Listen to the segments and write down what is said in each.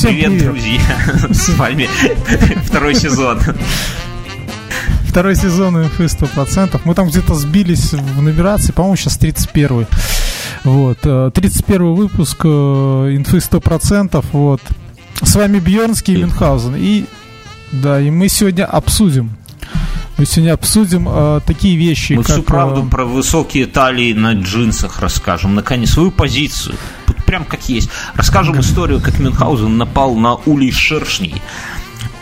Всем привет, привет. друзья! С вами второй сезон. Второй сезон инфы 100%. Мы там где-то сбились в нумерации, по-моему, сейчас 31 Вот. э, 31 выпуск э, инфы 100%. Вот. С вами Бьернский и Мюнхгаузен. И, да, и мы сегодня обсудим мы сегодня обсудим э, такие вещи, Мы как... всю правду э, про высокие талии на джинсах расскажем. Наконец, свою позицию. Вот прям как есть. Расскажем историю, как Мюнхгаузен напал на улей шершней.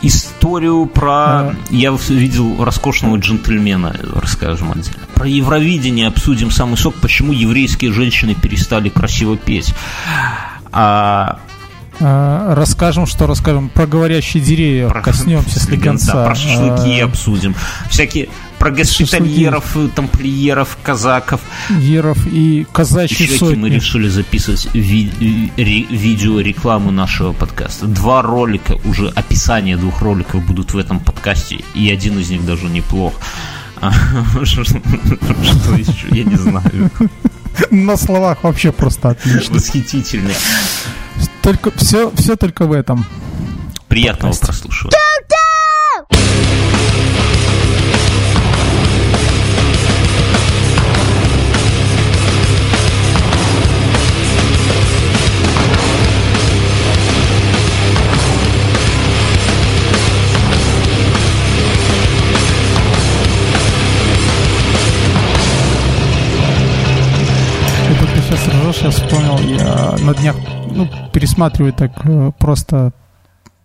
Историю про... Я видел роскошного джентльмена, расскажем отдельно. Про Евровидение обсудим самый сок, почему еврейские женщины перестали красиво петь. А э, расскажем, что расскажем про говорящие деревья, про- коснемся слегонца. Да, про шашлыки Э, обсудим. Всякие про госпитальеров, тамплиеров, казаков. Еров и казачьи Еще сотни. мы решили записывать ви- ре- видеорекламу нашего подкаста. Два ролика, уже описание двух роликов будут в этом подкасте, и один из них даже неплох. А, Что что еще? Я не знаю. На словах вообще просто отлично. Восхитительный. Только все, все только в этом. Приятного прослушивания. Ты сейчас вспомнил, я на днях ну, пересматриваю так э, просто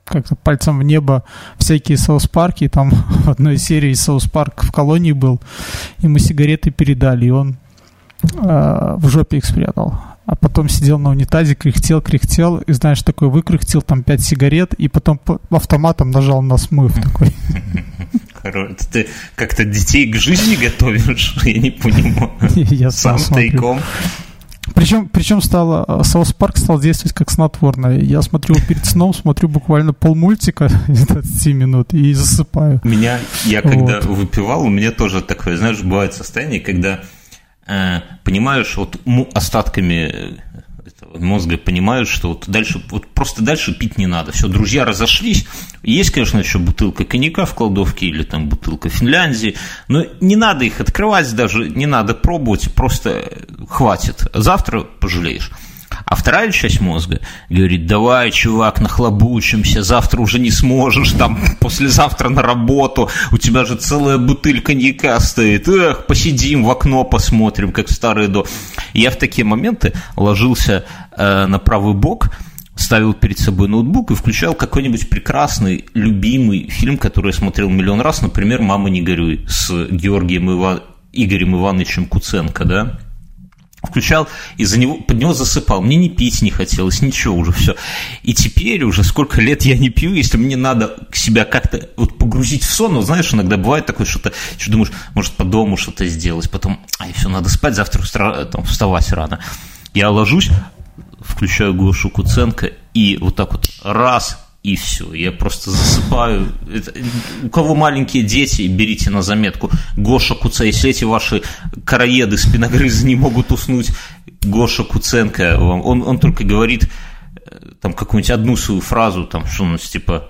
как-то пальцем в небо всякие соус-парки. Там в одной серии соус-парк в колонии был, ему сигареты передали, и он э, в жопе их спрятал. А потом сидел на унитазе, кряхтел, кряхтел, и знаешь, такой выкряхтел там 5 сигарет, и потом по- автоматом нажал на смыв такой. Это Ты как-то детей к жизни готовишь? Я не понимаю. Я сам тайком. Причем, причем стало, э, South Park стал действовать как снотворное. Я смотрю перед сном, смотрю буквально полмультика из 20 минут и засыпаю. Меня, я когда Вот. выпивал, у меня тоже такое, знаешь, бывает состояние, когда э, понимаешь, вот остатками э, мозга понимаешь, что вот дальше, вот просто дальше пить не надо. Все, друзья разошлись. Есть, конечно, еще бутылка коньяка в кладовке или там бутылка Финляндии, но не надо их открывать даже, не надо пробовать, просто хватит. Завтра пожалеешь. А вторая часть мозга говорит, давай, чувак, нахлобучимся, завтра уже не сможешь, там, послезавтра на работу, у тебя же целая бутыль коньяка стоит, эх, посидим в окно, посмотрим, как старые до... Я в такие моменты ложился э, на правый бок, ставил перед собой ноутбук и включал какой-нибудь прекрасный, любимый фильм, который я смотрел миллион раз, например, «Мама, не горюй» с Георгием Ива... Игорем Ивановичем Куценко, да, включал и за него, под него засыпал. Мне не пить не хотелось, ничего уже все. И теперь уже сколько лет я не пью, если мне надо себя как-то вот погрузить в сон, вот знаешь, иногда бывает такое, что ты что думаешь, может по дому что-то сделать, потом, ай, все, надо спать, завтра устра- там, вставать рано. Я ложусь, включаю Гошу Куценко и вот так вот раз и все, я просто засыпаю. Это- у кого маленькие дети, берите на заметку. Гоша Куценко, если эти ваши караеды, спиногрызы не могут уснуть, Гоша Куценко, вам- он, он только говорит э, там какую-нибудь одну свою фразу, там что-нибудь типа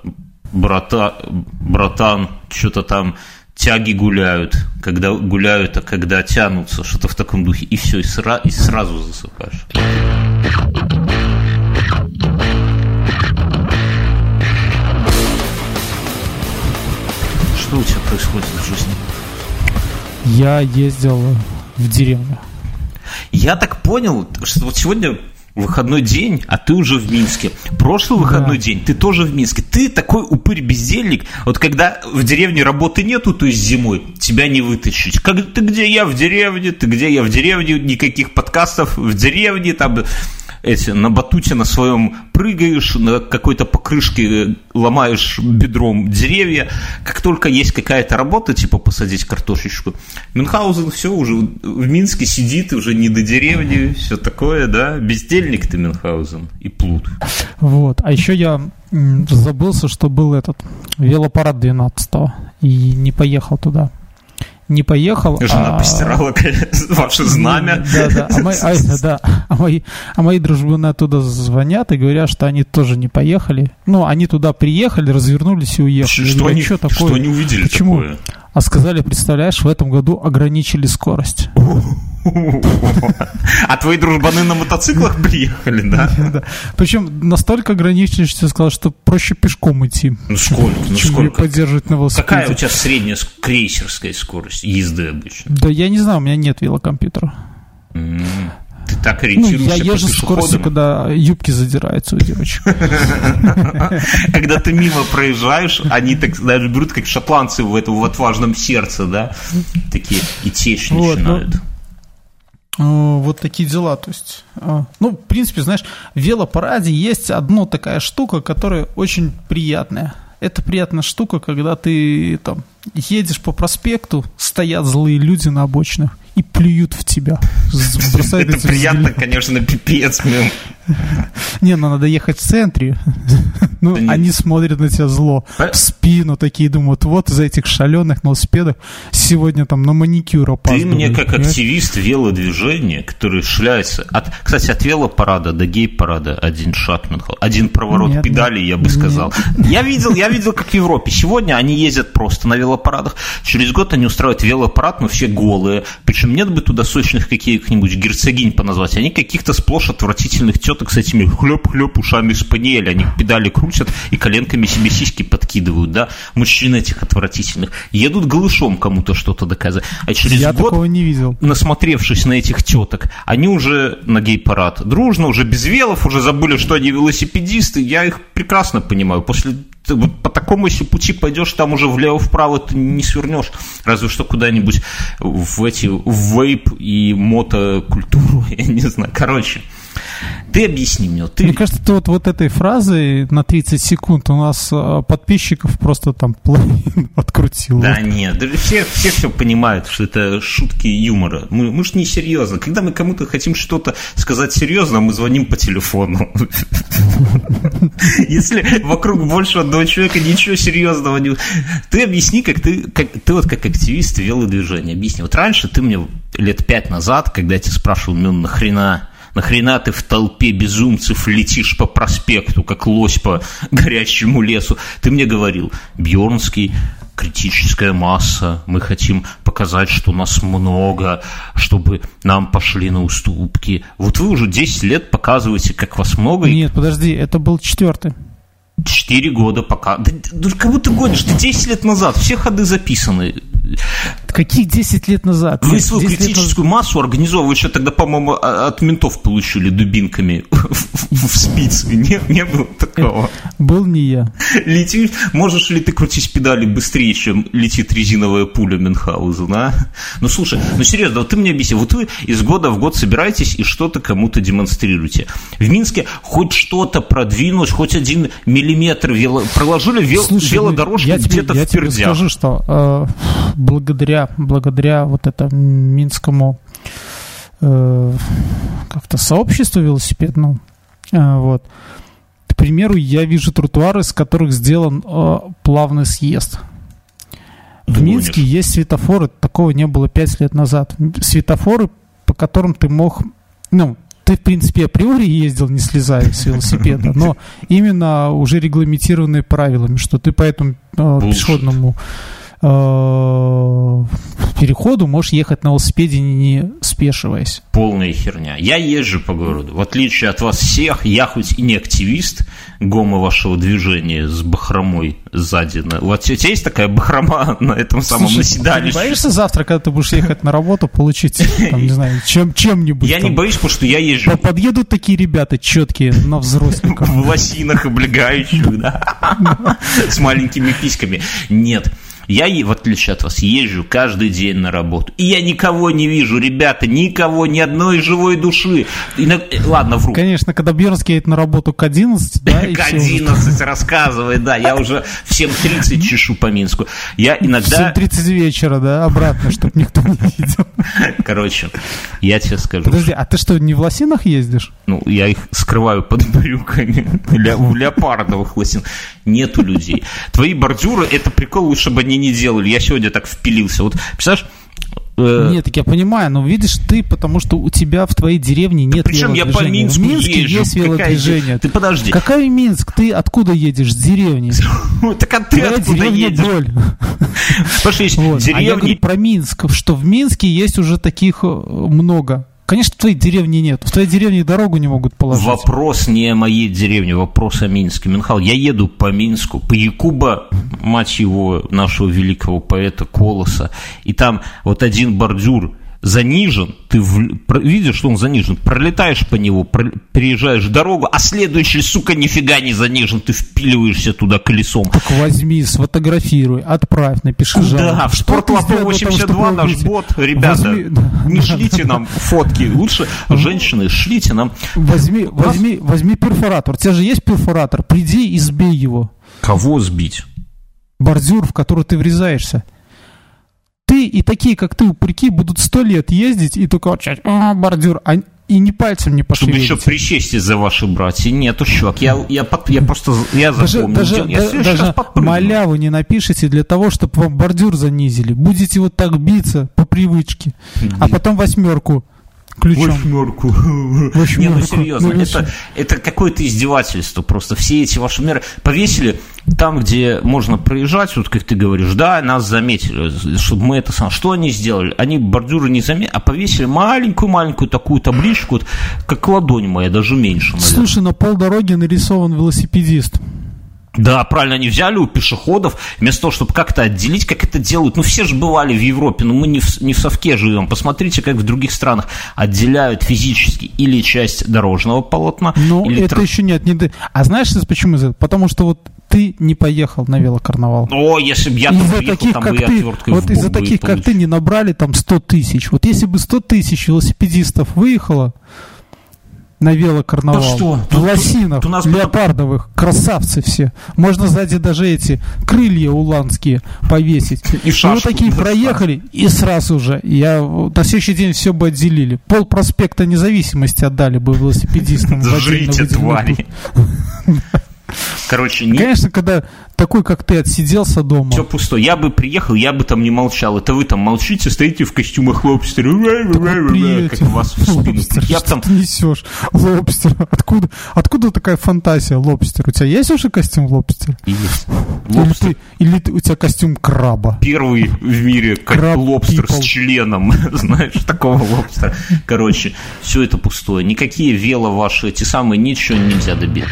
брата, братан, что-то там тяги гуляют, когда гуляют, а когда тянутся, что-то в таком духе, и все, и, сра- и сразу засыпаешь. Что у тебя происходит в жизни? Я ездил в деревню. Я так понял, что вот сегодня выходной день, а ты уже в Минске. Прошлый выходной день ты тоже в Минске. Ты такой упырь-бездельник. Вот когда в деревне работы нету, то есть зимой, тебя не вытащить. Как, ты где я в деревне, ты где я в деревне, никаких подкастов в деревне, там эти, на батуте на своем прыгаешь, на какой-то покрышке э, ломаешь бедром деревья. Как только есть какая-то работа, типа посадить картошечку, Мюнхгаузен все уже в Минске сидит, уже не до деревни, все такое, да, бездельник ты Мюнхгаузен и плут. Вот. А еще я забылся, что был этот велопарад 12 и не поехал туда. Не поехал. Жена а... постирала ваше знамя. Да, да. А мои, а, да. А мои, а мои дружбаны оттуда звонят и говорят, что они тоже не поехали. Ну, они туда приехали, развернулись и уехали. Что, говорю, они, что, такое? что они увидели Почему? такое? А сказали, представляешь, в этом году ограничили скорость. А твои дружбаны на мотоциклах приехали, да? Причем настолько ограничили, что я сказал, что проще пешком идти. Ну сколько? Ну сколько? поддерживать на велосипеде. Какая у тебя средняя крейсерская скорость езды обычно? Да я не знаю, у меня нет велокомпьютера. Ты так ориентируешься ну, я езжу с скоростью, когда юбки задираются у девочек. Когда ты мимо проезжаешь, они так, знаешь, берут, как шотландцы в этом в отважном сердце, да? Такие и течь начинают. Ну, вот такие дела, то есть, а, ну, в принципе, знаешь, в велопараде есть одна такая штука, которая очень приятная. Это приятная штука, когда ты там едешь по проспекту, стоят злые люди на обочинах, и плюют в тебя. Это приятно, конечно, пипец. Не, ну надо ехать в центре. Ну, они смотрят на тебя зло. В спину такие думают, вот из этих шаленых велосипедах сегодня там на маникюр опаздывали. Ты мне как активист велодвижения, который шляется... От, кстати, от велопарада до гей-парада один шаг, один проворот педали, я бы сказал. Я видел, я видел, как в Европе. Сегодня они ездят просто на велопарадах. Через год они устраивают велопарад, но все голые. Причем нет бы туда сочных каких-нибудь герцогинь поназвать. Они каких-то сплошь отвратительных теток с этими хлеб-хлеб ушами спаниеля. Они педали крутят и коленками себе сиськи подкидывают, да. Мужчин этих отвратительных. Едут голышом кому-то что-то доказывать. А через Я год, такого не видел. насмотревшись на этих теток, они уже на гей-парад дружно, уже без велов, уже забыли, что они велосипедисты. Я их прекрасно понимаю. После ты вот по такому, если пути пойдешь, там уже влево-вправо ты не свернешь. Разве что куда-нибудь в эти в вейп и мотокультуру, я не знаю. Короче, ты объясни мне. Ты... Мне кажется, ты вот, вот этой фразой на 30 секунд у нас а, подписчиков просто там половину открутил. Да нет, даже все, все все понимают, что это шутки юмора. Мы, мы же не серьезно. Когда мы кому-то хотим что-то сказать серьезно, мы звоним по телефону. Если вокруг больше одного человека ничего серьезного не... Ты объясни, как ты, как, ты вот как активист велодвижения, объясни. Вот раньше ты мне лет пять назад, когда я тебя спрашивал, ну нахрена Нахрена ты в толпе безумцев летишь по проспекту, как лось по горячему лесу? Ты мне говорил, Бьернский, критическая масса, мы хотим показать, что нас много, чтобы нам пошли на уступки. Вот вы уже 10 лет показываете, как вас много. Нет, подожди, это был четвертый. Четыре года пока. Да, да как будто гонишь, ты 10 лет назад, все ходы записаны. Каких 10 лет назад? Вы свою критическую назад... массу организовывали, еще тогда, по-моему, а, от ментов получили дубинками в, спицы. Не, не было такого. Был не я. Летишь, можешь ли ты крутить педали быстрее, чем летит резиновая пуля Мюнхгаузена? Ну, слушай, ну серьезно, вот ты мне объясни, вот вы из года в год собираетесь и что-то кому-то демонстрируете. В Минске хоть что-то продвинулось, хоть один миллиметр вело... проложили вел... Слушай, велодорожку где-то в. Я тебе скажу, что э, благодаря, благодаря вот этому минскому э, как-то сообществу велосипедному, э, вот, к примеру, я вижу тротуары, с которых сделан э, плавный съезд. В Ты Минске есть светофоры, такого не было пять лет назад. Светофоры, по которым ты мог, ну, ты, в принципе, априори ездил, не слезая с велосипеда, но именно уже регламентированные правилами, что ты по этому э, пешеходному переходу можешь ехать на велосипеде, не спешиваясь. Полная херня. Я езжу по городу. В отличие от вас всех, я хоть и не активист гома вашего движения с бахромой сзади. Вот у тебя есть такая бахрома на этом самом Слушай, наседалище? Ты не боишься завтра, когда ты будешь ехать на работу, получить, там, не знаю, чем, чем-нибудь? Я там. не боюсь, потому что я езжу. Подъедут такие ребята четкие на взрослых. В лосинах облегающих, да? С маленькими письками. Нет. Я, в отличие от вас, езжу каждый день на работу. И я никого не вижу, ребята, никого, ни одной живой души. И, ладно, вру. Конечно, когда Бьернский едет на работу к 11, да? К 11 рассказывает, да. Я уже в 7.30 чешу по Минску. Я иногда... В 7.30 вечера, да, обратно, чтобы никто не видел. Короче, я тебе скажу. Подожди, а ты что, не в лосинах ездишь? Ну, я их скрываю под брюками. В леопардовых лосинах. Нету людей. Твои бордюры, это прикол, лучше бы они не делали. Я сегодня так впилился. Вот, представляешь, э, Нет, так я понимаю, но видишь ты, потому что у тебя в твоей деревне нет Причем я по. Минску В Минске езжу. есть Какая велодвижение. Ты подожди. Какой Минск? Ты откуда едешь? С деревни. Так а ты откуда едешь? боль. Есть Вот. А я деревни... говорю про Минск, что в Минске есть уже таких э, много. Конечно, в твоей деревне нет. В твоей деревне дорогу не могут положить. Вопрос не о моей деревне, вопрос о Минске. Минхал, я еду по Минску, по Якуба, мать его, нашего великого поэта Колоса, и там вот один бордюр занижен, ты в- видишь, что он занижен, пролетаешь по него, про- переезжаешь дорогу, а следующий, сука, нифига не занижен, ты впиливаешься туда колесом. Так возьми, сфотографируй, отправь, напиши жалобу. В Что ты Спортлото сделал для того, 82 чтобы наш бот, ребята, Возьми- да, не да, шлите нам фотки, лучше женщины, шлите нам. Возьми, возьми, возьми перфоратор. У тебя же есть перфоратор. Приди и сбей его. Кого сбить? Бордюр, в который ты врезаешься. Ты и такие, как ты, упырьки, будут сто лет ездить и только вот «А, бордюр, а, и ни пальцем не Чтобы еще пошевелить. причесть за ваши братья. Нет, чувак, я, я, под- я просто я Даже, запомнил. даже, я даже маляву не напишите для того, чтобы вам бордюр занизили. Будете вот так биться по привычке, а потом восьмерку ключом. Восьмерку. Восьмерку. Не, ну серьезно, Ну, это, это какое-то издевательство просто. Все эти ваши меры повесили там, где можно проезжать, вот как ты говоришь, да, нас заметили, чтобы мы это сам. Что они сделали? Они бордюры не заметили, а повесили маленькую-маленькую такую табличку, вот, как ладонь моя, даже меньше, наверное. Слушай, на полдороги нарисован велосипедист. Да, правильно, они взяли у пешеходов, вместо того, чтобы как-то отделить, как это делают. Ну, все же бывали в Европе, но мы не в, не в совке живем. Посмотрите, как в других странах отделяют физически или часть дорожного полотна, Ну, или это тр- еще нет. Не... А знаешь, почему? Потому что вот ты не поехал на велокарнавал. О, если бы я там из-за приехал, таких, там как бы ты, вот из-за таких, как ты, не набрали там 100 тысяч. Вот если бы 100 тысяч велосипедистов выехало на велокарнавал, Да что? Тут- лосинах, тут у нас леопардовых, красавцы все. Можно сзади даже эти крылья уланские повесить. И И шашку вот такие проехали, и сразу же, я на следующий день все бы отделили. Пол проспекта независимости отдали бы велосипедистам. выделенную твари. Короче, не, Конечно, когда такой, как ты, отсиделся дома. все пусто. Я бы приехал, я бы там не молчал. Это вы там молчите, стоите в костюмах лобстера, как Приедете. вас в спину. Лобстер, Я там ты несешь? Лобстер. Откуда, откуда такая фантазия лобстер? У тебя есть уже костюм лобстер? Есть. Или, Лобстер ты, или ты- у тебя костюм краба? первый в мире как Crab лобстер people. с членом, знаешь, такого лобстера. Короче, все это пустое. Никакие вело ваши, эти самые, ничего нельзя добить.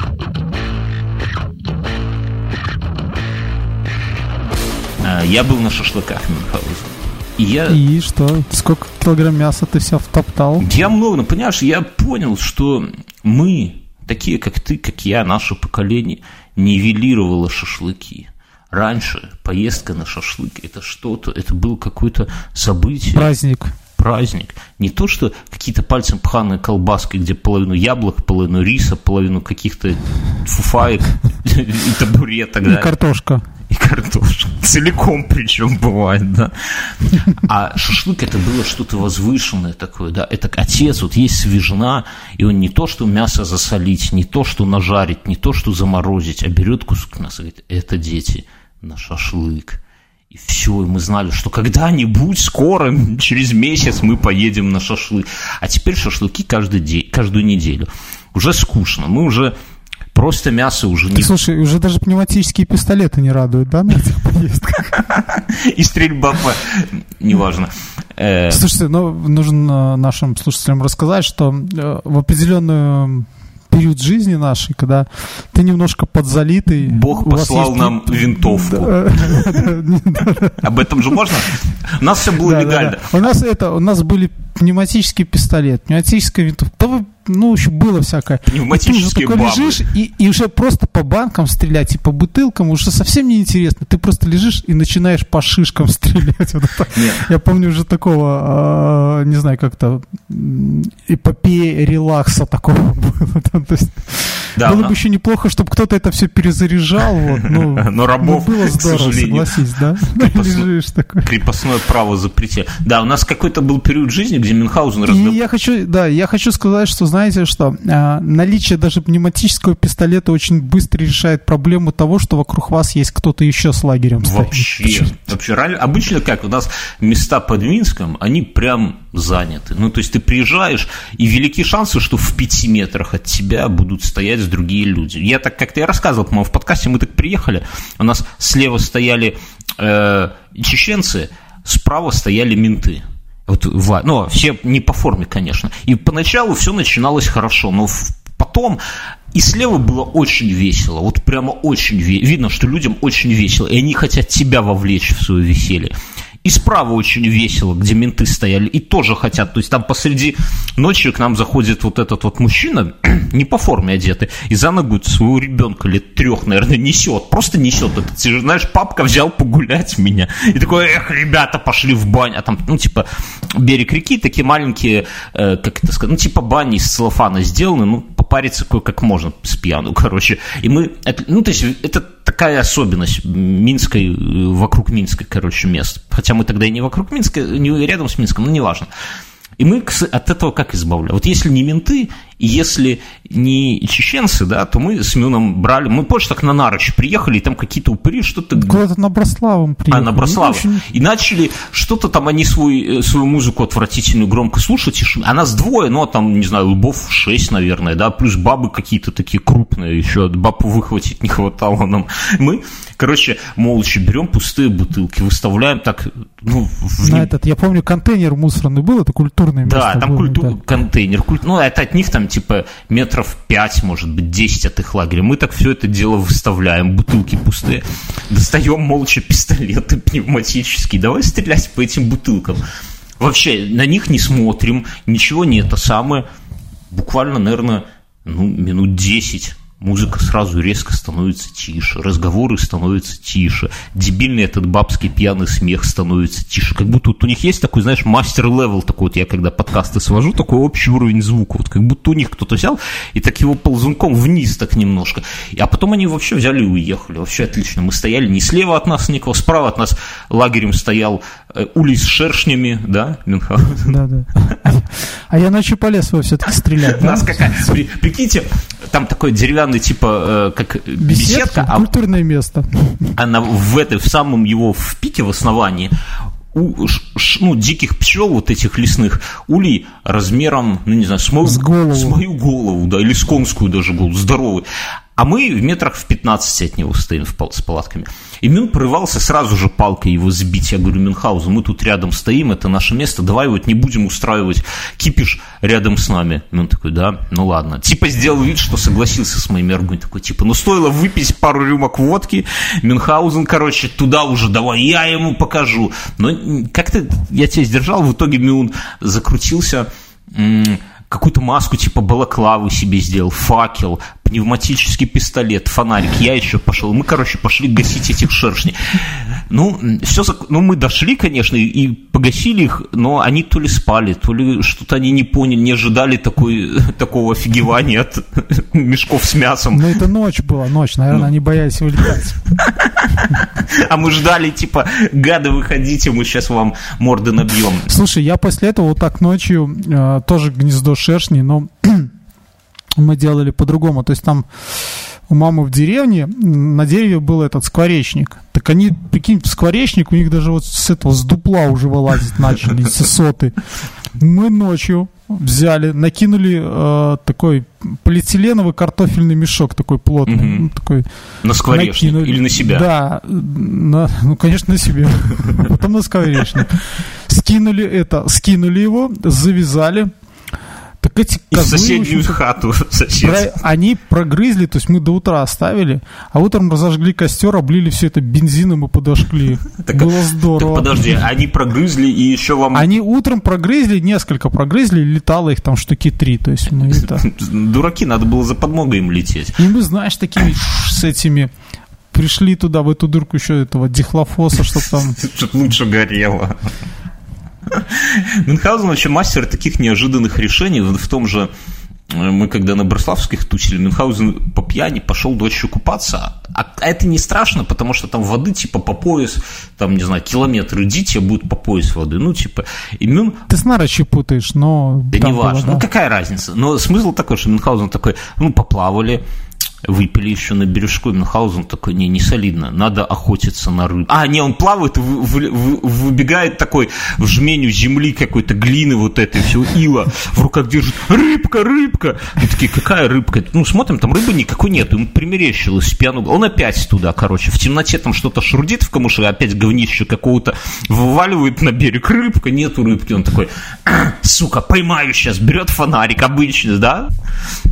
Я был на шашлыках Мюнхгаузен. И я, И что? Сколько килограмм мяса ты себя втоптал? я много, ну, понимаешь, я понял, что мы, такие как ты, как я, наше поколение, нивелировало шашлыки. Раньше поездка на шашлык это что-то, это было какое-то событие. Праздник. праздник. Не то, что какие-то пальцем пханые колбаски, где половину яблок, половину риса, половину каких-то фуфаек и табуреток, И картошка. И картошка. Целиком причем бывает, да. А шашлык это было что-то возвышенное такое, да. Это отец, вот есть свежина, и он не то, что мясо засолить, не то, что нажарить, не то, что заморозить, а берет кусок мяса и говорит, это дети на шашлык. И все, и мы знали, что когда-нибудь скоро, через месяц мы поедем на шашлык. А теперь шашлыки каждый день, каждую неделю. Уже скучно, мы уже просто мясо уже не... Слушай, уже даже пневматические пистолеты не радуют, да, на этих поездках? И стрельба по... Неважно. Э, Слушайте, ну, нужно нашим слушателям рассказать, что э, в определенную период жизни нашей, когда ты немножко подзалитый. Бог послал есть нам винтовку. Об этом же можно? У нас все было легально. У нас это, у нас были пневматический пистолет, пневматическая винтовка. Да вы, ну, еще было всякое. И ты уже Пневматические такой бабы. лежишь, и, и уже просто по банкам стрелять, и по бутылкам уже совсем неинтересно. Ты просто лежишь и начинаешь по шишкам стрелять. Вот это. Нет. Я помню уже такого, а, не знаю, как-то эпопея релакса такого было. то есть Да, было но- бы еще неплохо, чтобы кто-то это все перезаряжал. Вот, ну, Но рабов, ну, было к здорово, сожалению, согласись, да? крепостно- Лежишь такой. крепостное право запретили. Да, у нас какой-то был период жизни, где Мюнхгаузен И раздав... я хочу, да, я хочу сказать, что знаете что? А, наличие даже пневматического пистолета очень быстро решает проблему того, что вокруг вас есть кто-то еще с лагерем стоит. Вообще. Вообще, обычно как? У нас места под Минском, они прям заняты. Ну, то есть ты приезжаешь, и велики шансы, что в пяти метрах от тебя будут стоять другие люди. Я так как-то я рассказывал, по-моему, в подкасте мы так приехали, у нас слева стояли э, чеченцы, справа стояли менты. Вот, ну, все не по форме, конечно. И поначалу все начиналось хорошо, но потом и слева было очень весело, вот прямо очень весело. Видно, что людям очень весело, и они хотят тебя вовлечь в свое веселье. И справа очень весело, где менты стояли, и тоже хотят. То есть там посреди ночи к нам заходит вот этот вот мужчина, не по форме одетый, и за ногу своего ребенка лет трех, наверное, несет. Просто несет. Это, ты же знаешь, папка взял погулять меня. И такой, эх, ребята, пошли в баню. А там, ну, типа, берег реки, такие маленькие, э, как это сказать, ну, типа бани из целлофана сделаны, ну, попариться кое-как можно с пьяну, короче. И мы, ну, то есть, это такая особенность Минской, э, вокруг Минска, короче, мест. Хотя мы тогда и не вокруг Минска, не рядом с Минском, но неважно. И мы от этого как избавляем? Вот если не менты, если не чеченцы, да, то мы с Мюном брали, мы позже так на Нарочь приехали, и там какие-то упыри, что-то... Куда-то на Брославом приехали. А, на Брославом. Ну, и начали что-то там, они свой, э, свою музыку отвратительную громко слушать, и а нас двое, ну, а там, не знаю, лбов шесть, наверное, да, плюс бабы какие-то такие крупные еще, бабу выхватить не хватало нам. Мы, короче, молча берем пустые бутылки, выставляем так, ну... В... На этот, я помню, контейнер мусорный был, это культурный место. Да, там культу... да. контейнер, куль... ну, это от них там типа метров 5, может быть, 10 от их лагеря. Мы так все это дело выставляем, бутылки пустые, достаем молча пистолеты пневматические, давай стрелять по этим бутылкам. Вообще, на них не смотрим, ничего не это самое. Буквально, наверное, ну, минут 10 Музыка сразу резко становится тише, разговоры становятся тише, дебильный этот бабский пьяный смех становится тише. Как будто вот у них есть такой, знаешь, master level такой, вот я когда подкасты свожу, такой общий уровень звука. Вот как будто у них кто-то взял и так его ползунком вниз так немножко. А потом они вообще взяли и уехали. Вообще отлично. Мы стояли не слева от нас никого, справа от нас лагерем стоял э, улей с шершнями, да, Мюнхгаузен? Да, да. А я ночью полез его все-таки стрелять. Нас какая... Прикиньте, там такой деревянный типа э, как беседка, беседка а, культурное место. Она в этой в самом его в пике в основании у, ш, ну, диких пчел, вот этих лесных, улей размером, ну, не знаю, с мою, с, голову. с мою голову, да, или с конскую даже голову, здоровый. А мы в метрах в 15 от него стоим с палатками. И Мюн порывался сразу же палкой его сбить. Я говорю, Мюнхгаузен, мы тут рядом стоим, это наше место, давай вот не будем устраивать кипиш рядом с нами. Мюн такой, да, ну ладно. Типа сделал вид, что согласился с моими аргументами. Такой, типа, ну стоило выпить пару рюмок водки, Мюнхгаузен, короче, туда уже, давай я ему покажу. Но как-то я тебя сдержал, в итоге Мюн закрутился какую-то маску типа балаклавы себе сделал, факел, пневматический пистолет, фонарик. Я еще пошел. Мы, короче, пошли гасить этих шершней. Ну, все, ну, мы дошли, конечно, и погасили их, но они то ли спали, то ли что-то они не поняли, не ожидали такой, такого офигевания от мешков с мясом. Ну, это ночь была, ночь, наверное, ну. они боялись вылетать. А мы ждали, типа, гады, выходите, мы сейчас вам морды набьем. Слушай, я после этого вот так ночью э, тоже гнездо шершней, но мы делали по-другому. То есть там у мамы в деревне на дереве был этот скворечник. Так они, прикинь, скворечник, у них даже вот с этого, с дупла уже вылазить начали, с соты. Мы ночью взяли, накинули э, такой полиэтиленовый картофельный мешок такой плотный. Угу. Такой, на скворечник накинули. или на себя? Да, на, ну, конечно, на себе. Потом на скворечник. Скинули это, скинули его, завязали, так эти козлы, И соседнюю хату про, Они прогрызли, то есть мы до утра оставили, а утром разожгли костер, облили все это бензином и подожгли. Так, Было здорово. Так подожди, они прогрызли и еще вам... Они утром прогрызли, несколько прогрызли, летало их там штуки три, то есть мы это... Дураки, надо было за подмогой им лететь. И мы, знаешь, такими с этими пришли туда, в эту дырку еще этого дихлофоса, чтобы там... Чтобы лучше горело. Мюнхгаузен вообще мастер таких неожиданных решений в том же мы когда на Брославских тусили, Мюнхгаузен по пьяни пошел ночью купаться. А это не страшно, потому что там воды типа по пояс, там, не знаю, километр иди, тебе будет по пояс воды. Ну, типа, и Мюн... Ты с Нарочи путаешь, но... Да не важно, да. ну какая разница. Но смысл такой, что Мюнхгаузен такой, ну, поплавали, выпили еще на бережку, Мюнхгаузен такой, не, не солидно, надо охотиться на рыбу. А, не, он плавает, вы, вы, вы, выбегает такой в жменю земли какой-то, глины вот этой, все, ила, в руках держит, рыбка, рыбка. И такие, какая рыбка? Ну, смотрим, там рыбы никакой нет, ему примерещилось пьяну. Он опять туда, короче, в темноте там что-то шурдит в камыше, опять говнище какого-то вываливает на берег, рыбка, нету рыбки. Он такой, сука, поймаю сейчас, берет фонарик обычный, да?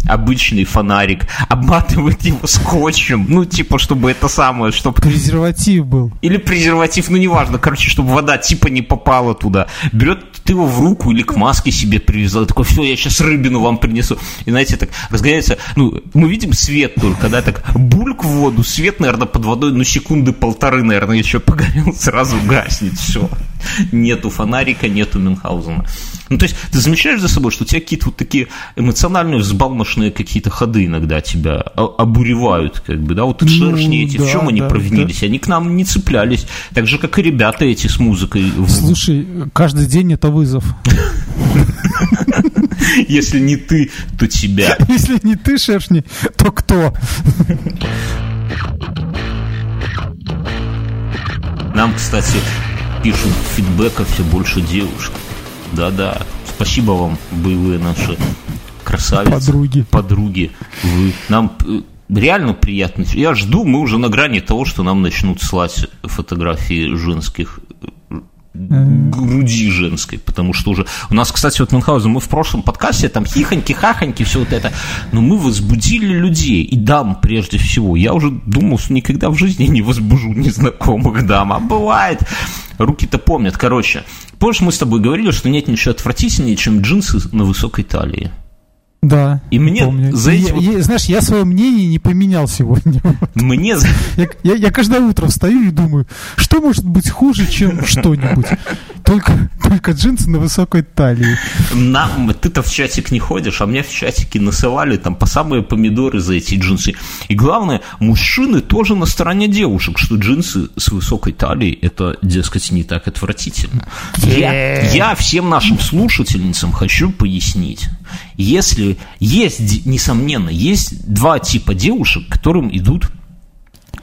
Обычный фонарик, обматывает его скотчем. Ну, типа, чтобы это самое, чтобы... Презерватив был. Или презерватив, ну, неважно. Короче, чтобы вода типа не попала туда. Берет ты его в руку или к маске себе привязал. Такой, все, я сейчас рыбину вам принесу. И, знаете, так разгоняется. Ну, мы видим свет только, да, так бульк в воду, свет, наверное, под водой, ну, секунды полторы, наверное, еще погорел, сразу гаснет, все. Нету фонарика, нету Мюнхгаузена. Ну, то есть, ты замечаешь за собой, что у тебя какие-то вот такие эмоциональные, взбалмошные какие-то ходы иногда тебя обуревают, как бы, да, вот ну, шершни эти, да, в чем они да, провинились? Да. Они к нам не цеплялись, так же, как и ребята эти с музыкой. Слушай, каждый день это вызов. Если не ты, то тебя. Если не ты, шершни, то кто? Нам, кстати, пишут фидбэка все больше девушек. Да-да. Спасибо вам, боевые наши красавицы. Подруги. Подруги. Вы. Нам э, реально приятно. Я жду, мы уже на грани того, что нам начнут слать фотографии женских груди женской, потому что уже... У нас, кстати, вот Мюнхгаузен, мы в прошлом подкасте, там хихоньки, хахоньки, все вот это, но мы возбудили людей, и дам прежде всего. Я уже думал, что никогда в жизни не возбужу незнакомых дам, а бывает. Руки-то помнят. Короче, помнишь, мы с тобой говорили, что нет ничего отвратительнее, чем джинсы на высокой талии. Да. И мне помню. за эти... Я, я, знаешь, я свое мнение не поменял сегодня. Мне... Я, я, я каждое утро встаю и думаю, что может быть хуже, чем что-нибудь? Только, только джинсы на высокой талии. Нам, ты-то в чатик не ходишь, а мне в чатике насывали там по самые помидоры за эти джинсы. И главное, мужчины тоже на стороне девушек, что джинсы с высокой талией, это, дескать, не так отвратительно. Я, я всем нашим слушательницам хочу пояснить. Если есть, несомненно, есть два типа девушек, которым идут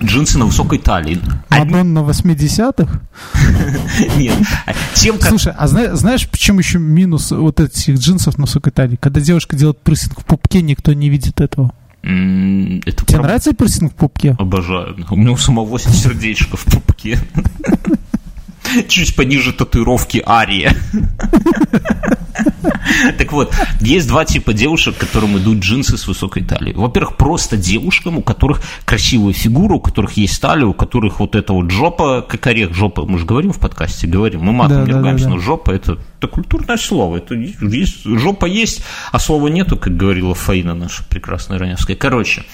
джинсы на высокой талии. Мадонна 80-х? Нет. Тем, как... Слушай, а зна- знаешь, почему еще минус вот этих джинсов на высокой талии? Когда девушка делает прессинг в пупке, никто не видит этого. Это Тебе нравится прессинг в пупке? Обожаю. У меня у самого сердечко в пупке. Чуть пониже татуировки Ария. Так вот, есть два типа девушек, которым идут джинсы с высокой талией. Во-первых, просто девушкам, у которых красивая фигура, у которых есть талия, у которых вот эта вот жопа, как орех, жопа. Мы же говорим в подкасте, говорим, мы матом да, не ругаемся, да, но жопа это, это культурное слово. Это есть, жопа есть, а слова нету, как говорила Фаина наша прекрасная Раневская. Короче,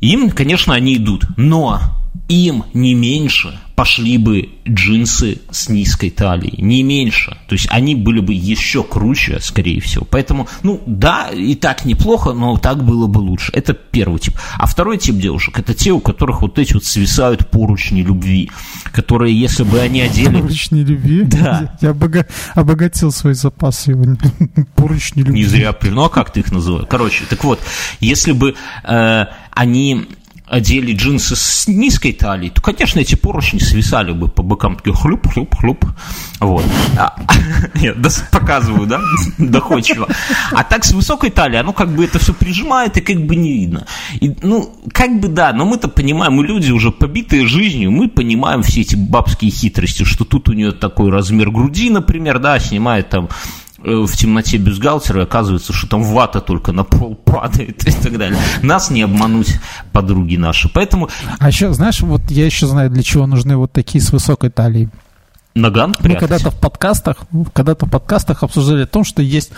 им, конечно, они идут, но им не меньше пошли бы джинсы с низкой талией, не меньше. То есть они были бы еще круче, скорее всего. Поэтому, ну да, и так неплохо, но так было бы лучше. Это первый тип. А второй тип девушек, это те, у которых вот эти вот свисают поручни любви, которые, если бы они одели... Поручни любви? Да. Я обога... обогатил свой запас сегодня. поручни любви. Не зря. Ну а как ты их называешь? Короче, так вот, если бы э, они одели джинсы с низкой талией, то, конечно, эти поручни свисали бы по бокам, такие хлюп-хлюп-хлюп. Вот. А, я показываю, да, доходчиво. А так с высокой талией, оно как бы это все прижимает и как бы не видно. И, ну, как бы да, но мы-то понимаем, мы люди уже побитые жизнью, мы понимаем все эти бабские хитрости, что тут у нее такой размер груди, например, да, снимает там в темноте бюстгальтера, оказывается, что там вата только на пол падает и так далее. Нас не обмануть, подруги наши. Поэтому... А еще, знаешь, вот я еще знаю, для чего нужны вот такие с высокой талией. Наган Мы когда-то в подкастах, когда-то в подкастах обсуждали о том, что есть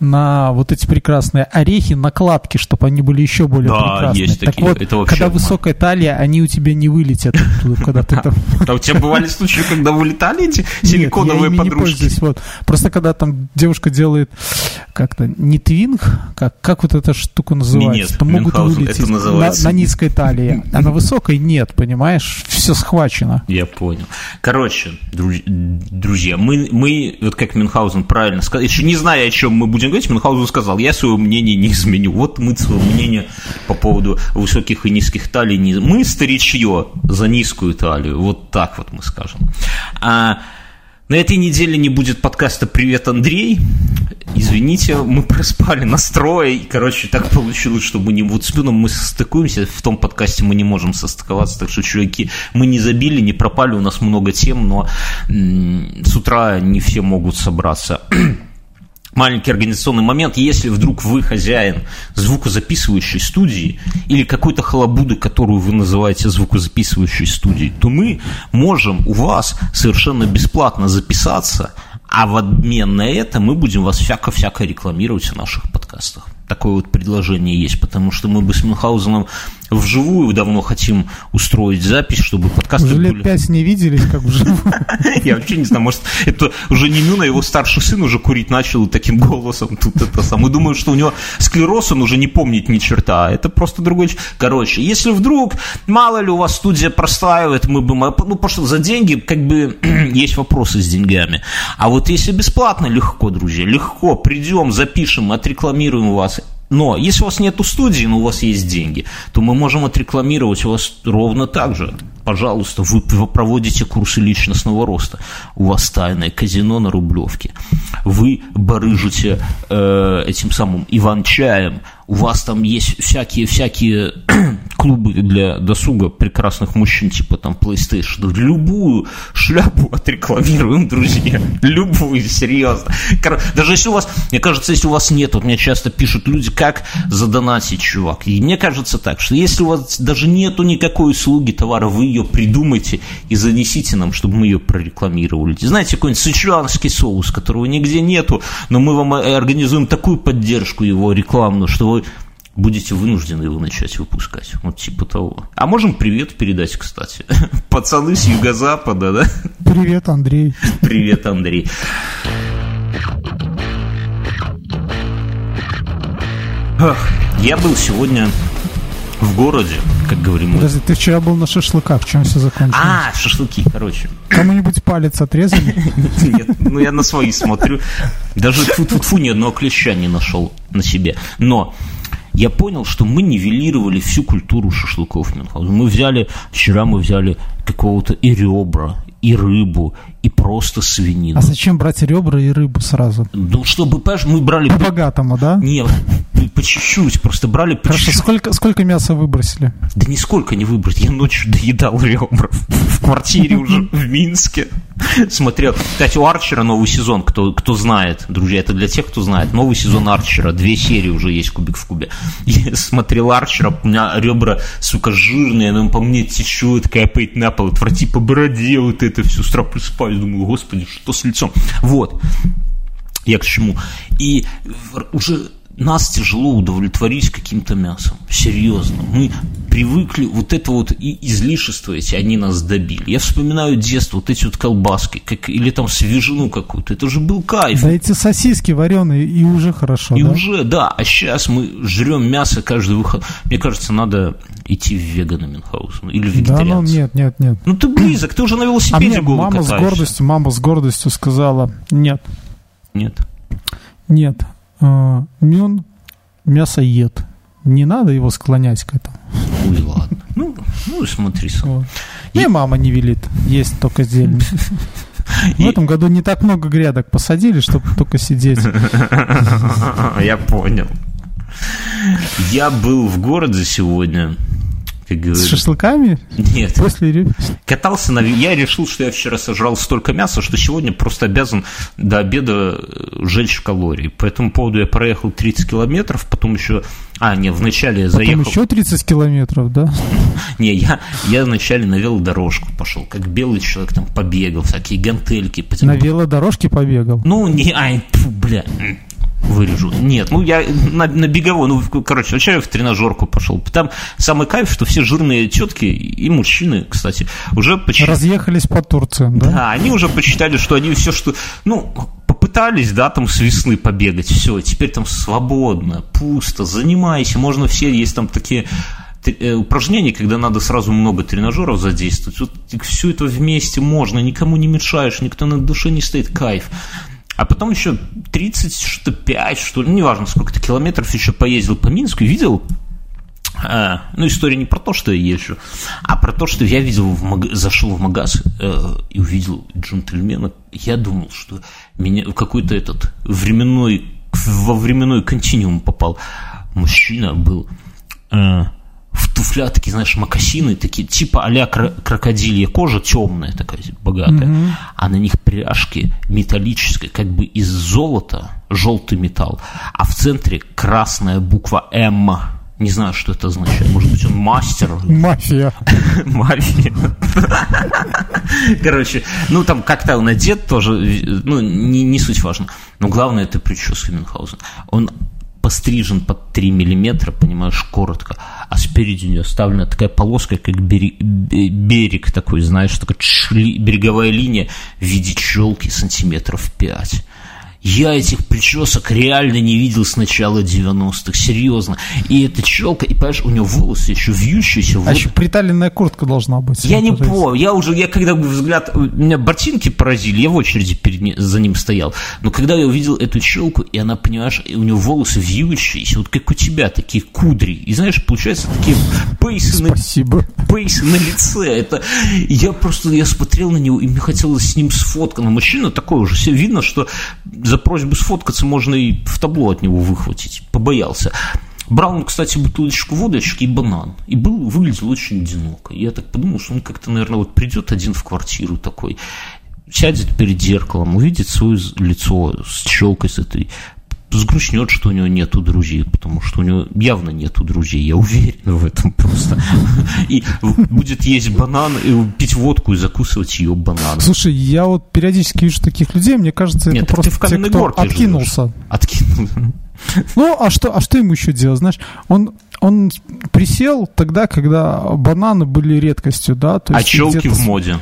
на вот эти прекрасные орехи накладки, чтобы они были еще более Да, прекрасные. есть так такие. вот, Это вообще когда высокая талия, они у тебя не вылетят оттуда, когда ты там... А у тебя бывали случаи, когда вылетали эти силиконовые подружки? вот. Просто когда там девушка делает как-то не твинг, как, как вот эта штука называется, Минет, то могут вылететь на, низкой талии, а на высокой нет, понимаешь? Все схвачено. Я понял. Короче, друз- друзья, мы, мы, вот как Мюнхгаузен правильно сказал, еще не зная, о чем мы будем говорить, Мюнхгаузен сказал, я свое мнение не изменю. Вот мы свое мнение по поводу высоких и низких талий не... Мы старичье за низкую талию, вот так вот мы скажем. А на этой неделе не будет подкаста «Привет, Андрей». Извините, мы проспали настрой. И, короче, так получилось, что мы не... Вот с Пюном мы состыкуемся, в том подкасте мы не можем состыковаться. Так что, чуваки, мы не забили, не пропали, у нас много тем, но м, с утра не все могут собраться. маленький организационный момент. Если вдруг вы хозяин звукозаписывающей студии или какой-то халабуды, которую вы называете звукозаписывающей студией, то мы можем у вас совершенно бесплатно записаться, а в обмен на это мы будем вас всяко-всяко рекламировать в наших подкастах. Такое вот предложение есть, потому что мы бы с Мюнхгаузеном вживую давно хотим устроить запись, чтобы подкасты Уже лет были... пять не виделись, как уже. Я вообще не знаю, может, это уже не Мюна, его старший сын уже курить начал таким голосом. Тут это сам. Мы думаем, что у него склероз, он уже не помнит ни черта. Это просто другой... Короче, если вдруг, мало ли у вас студия простаивает, мы бы... Ну, потому что за деньги, как бы, есть вопросы с деньгами. А вот если бесплатно, легко, друзья, легко. Придем, запишем, отрекламируем вас. Но если у вас нету студии, но у вас есть деньги, то мы можем отрекламировать вас ровно так же. Пожалуйста, вы, проводите курсы личностного роста. У вас тайное казино на Рублевке. Вы барыжите э, этим самым Иван-чаем. У вас там есть всякие-всякие клубы для досуга прекрасных мужчин, типа там PlayStation. Любую шляпу отрекламируем, друзья. Любую, серьезно. Даже если у вас, мне кажется, если у вас нет, вот мне часто пишут люди, как задонатить, чувак. И мне кажется так, что если у вас даже нету никакой услуги, товара, вы ее придумайте и занесите нам, чтобы мы ее прорекламировали. Знаете, какой-нибудь сычуанский соус, которого нигде нету, но мы вам э, организуем такую поддержку его рекламную, что вы будете вынуждены его начать выпускать. Вот типа того. А можем привет передать, кстати. Пацаны с юго-запада, да? Привет, Андрей. Привет, Андрей. Ах, я был сегодня в городе, как говорим. Подожди, ты вчера был на шашлыках, чем все закончилось? А, шашлыки, короче. Кому-нибудь палец отрезали? Нет, ну я на свои смотрю. Даже фу ни одного клеща не нашел на себе. Но я понял, что мы нивелировали всю культуру шашлыков Мюнхгаузена. Мы взяли, вчера мы взяли какого-то и ребра, и рыбу, и просто свинину. А зачем брать ребра и рыбу сразу? Ну, чтобы, понимаешь, мы брали... По-богатому, да? Не, по чуть-чуть, просто брали по Хорошо, чуть-чуть. сколько, сколько мяса выбросили? Да нисколько не выбрать. Я ночью доедал ребра в квартире уже в Минске. Смотрел. Кстати, у Арчера новый сезон, кто, кто знает, друзья, это для тех, кто знает. Новый сезон Арчера, две серии уже есть кубик в кубе. Я смотрел Арчера, у меня ребра, сука, жирные, оно по мне течет, капает на пол, отврати по бороде, вот это все, с утра просыпаюсь, думаю, господи, что с лицом? Вот. Я к чему? И уже нас тяжело удовлетворить каким-то мясом. Серьезно. Мы привыкли, вот это вот и излишество эти, они нас добили. Я вспоминаю детство, вот эти вот колбаски, как, или там свежину какую-то. Это же был кайф. Да эти сосиски вареные, и уже хорошо, И да? уже, да, а сейчас мы жрем мясо каждый выход. Мне кажется, надо идти в вегана Мюнхгаузена или в Да, ну вегетарианца. нет, нет, нет. Ну ты близок, ты уже на А велосипеде мне голый мама с катаешься. гордостью, мама с гордостью сказала, нет, Нет. нет, э, Мюн мясо ед. Не надо его склонять к этому. Ой, ладно. Ну, ну и смотри сам. Вот. Мне мама не велит есть только зелень. В И- этом году не так много грядок посадили, чтобы только сидеть. Я понял. Я был в городе сегодня. Как С шашлыками? Нет. После ре- Катался на... Я решил, что я вчера сожрал столько мяса, что сегодня просто обязан до обеда э, жечь калорий. По этому поводу я проехал 30 километров, потом еще... А, не, вначале я Потом заехал... еще 30 километров, да? Не, я, я вначале на велодорожку пошел, как белый человек там побегал, всякие гантельки. потом- На велодорожке побегал. Ну, не, ай, бля, вырежу. Нет, ну я на, на беговой, ну, короче, вначале в тренажерку пошел. Там самый кайф, что все жирные тетки и мужчины, кстати, уже почти... Разъехались по Турциям, да? Да, они уже посчитали, что они все, что... Ну, попытались, да, там с весны побегать, все, теперь там свободно, пусто, занимайся, можно все, есть там такие э, упражнения, когда надо сразу много тренажеров задействовать, вот все это вместе можно, никому не мешаешь, никто на душе не стоит, кайф. А потом еще 35, что ли, ну, неважно, сколько-то километров еще поездил по Минску и видел, а, ну, история не про то, что я езжу, а про то, что я видел, в маг... зашел в магаз э, и увидел джентльмена. Я думал, что меня в какой-то этот временной, во временной континуум попал. Мужчина был э, в туфлях, такие, знаешь, мокасины, такие, типа а-ля кро- крокодилья кожа, темная такая, богатая, а на них пряжки металлические, как бы из золота, желтый металл, а в центре красная буква «М». Не знаю, что это означает. Может быть, он мастер. Мафия. Мафия. Короче, ну там как-то он одет тоже, ну не, не суть важно. Но главное это прическа Мюнхгаузен. Он пострижен под 3 миллиметра, понимаешь, коротко, а спереди у него оставлена такая полоска, как берег, берег такой, знаешь, такая береговая линия в виде челки сантиметров 5. Я этих причесок реально не видел с начала 90-х, серьезно. И эта челка, и понимаешь, у него волосы еще вьющиеся. А вот еще приталенная куртка должна быть. я не помню, я уже, я когда взгляд, меня ботинки поразили, я в очереди перед ним, за ним стоял. Но когда я увидел эту челку, и она, понимаешь, и у нее волосы вьющиеся, вот как у тебя, такие кудри. И знаешь, получается, такие пейсы на, пейсы на лице. Это я просто, я смотрел на него, и мне хотелось с ним сфоткаться. Но мужчина такой уже, все видно, что за просьбу сфоткаться можно и в табло от него выхватить. Побоялся. Брал он, кстати, бутылочку водочки и банан. И был, выглядел очень одиноко. Я так подумал, что он как-то, наверное, вот придет один в квартиру такой, сядет перед зеркалом, увидит свое лицо с челкой с этой, сгрустнет, что у него нету друзей, потому что у него явно нету друзей, я уверен в этом просто. И будет есть банан, и пить водку и закусывать ее бананом. Слушай, я вот периодически вижу таких людей, мне кажется, Нет, это так ты просто в те, кто откинулся. живешь. Откинул. Ну, а что, а что ему еще делать? Знаешь, он, он присел тогда, когда бананы были редкостью, да? То А есть челки где-то в моде.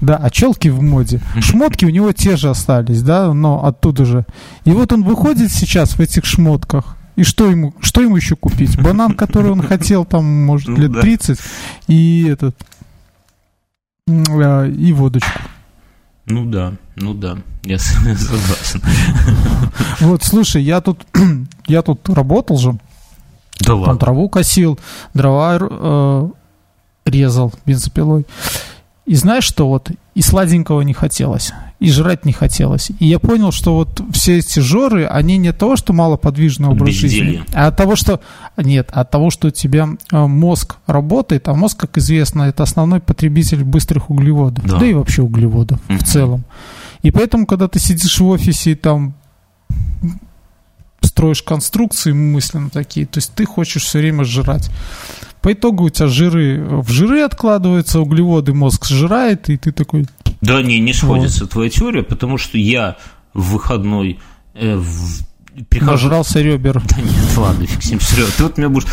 Да, а челки в моде. Шмотки у него те же остались, да, но оттуда же. И вот он выходит сейчас в этих шмотках. И что ему, что ему еще купить? Банан, который он хотел там, может, Ну лет да. 30, и этот, а, и водочку. Ну да, ну да, я согласен. Вот, слушай, я тут, я тут работал же, Да там ладно. траву косил, дрова э, резал бензопилой. И знаешь, что вот и сладенького не хотелось, и жрать не хотелось. И я понял, что вот все эти жоры, они не от того, что малоподвижный образ Безделье. жизни, а от того, что... Нет, от того, что у тебя э, мозг работает, а мозг, как известно, это основной потребитель быстрых углеводов. Да. Да, и вообще углеводов Мгм. в целом. И поэтому, когда ты сидишь в офисе и там строишь конструкции мысленно такие, то есть ты хочешь все время жрать. По итогу у тебя жиры в жиры откладываются, углеводы мозг сжирает, и ты такой, Да не, не сходится твоя теория, потому что я в выходной э, в- прихожу... нажрался ребер. Да нет, ладно, фиг с ним. Ты вот меня будешь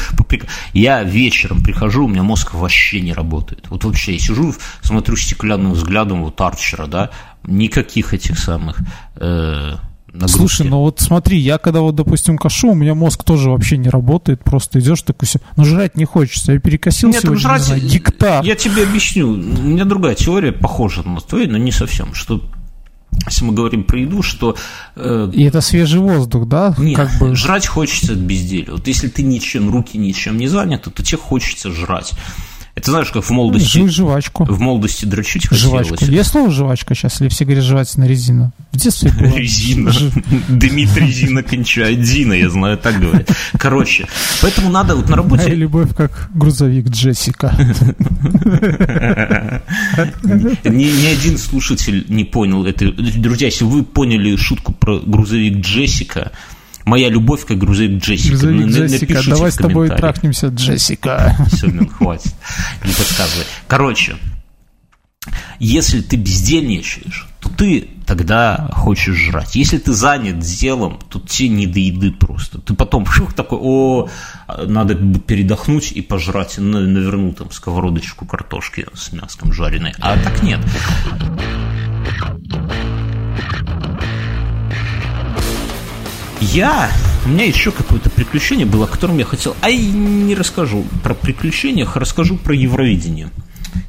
Я вечером прихожу, у меня мозг вообще не работает. Вот вообще, я сижу, смотрю стеклянным взглядом вот Арчера, да, никаких этих самых э, нагрузки. Слушай, ну вот смотри, я когда вот, допустим, кашу, у меня мозг тоже вообще не работает, просто идешь такой, все, ну жрать не хочется, я перекосил Нет, сегодня, жрать, не знаю, гектар. Я тебе объясню. У меня другая теория, похожа на твою, но не совсем. Что если мы говорим про еду, что э, И это свежий воздух, да? Нет, как бы. жрать хочется от безделия. Вот если ты ничем, руки ничем не заняты, то тебе хочется жрать. Это знаешь, как в молодости... Жуй жвачку. В молодости дрочить хотелось. Жвачку. Есть слово жвачка сейчас, или все говорят жевательная резина? В детстве было. Резина. Дымит резина, кончает Зина, я знаю, так говорят. Короче, поэтому надо вот на Моя работе... любовь как грузовик Джессика. Ни, ни один слушатель не понял это. Друзья, если вы поняли шутку про грузовик Джессика, моя любовь как грузовик Джессика. Грузовик Джессика. напишите Давай с тобой трахнемся, Джессика. Все, Мин, хватит. Не подсказывай. Короче, если ты бездельничаешь, то ты тогда хочешь жрать. Если ты занят делом, то тебе не до еды просто. Ты потом шух такой, о, надо передохнуть и пожрать. На- Наверну там сковородочку картошки с мяском жареной. А так нет. Я, у меня еще какое-то приключение было, о котором я хотел, ай, не расскажу про приключениях, а расскажу про Евровидение.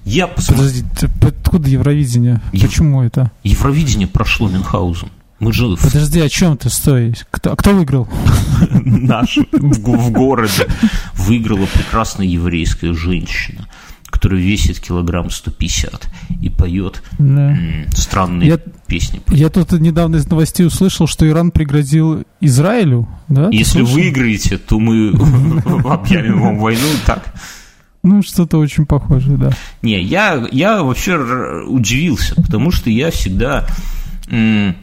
Я посмотрел, Подожди, откуда Евровидение? Ев- Почему это? Евровидение прошло Мюнхгаузен. Мы же Подожди, о чем ты? Стой. Кто, кто выиграл? наш в городе выиграла прекрасная еврейская женщина, которая весит килограмм 150 и поет Да. странные Я- песни. Я тут недавно из новостей услышал, что Иран пригрозил Израилю, да? Если выиграете, то мы объявим вам войну. Так, Ну, что-то очень похоже, да. Не, я, я вообще удивился, потому что я всегда ну,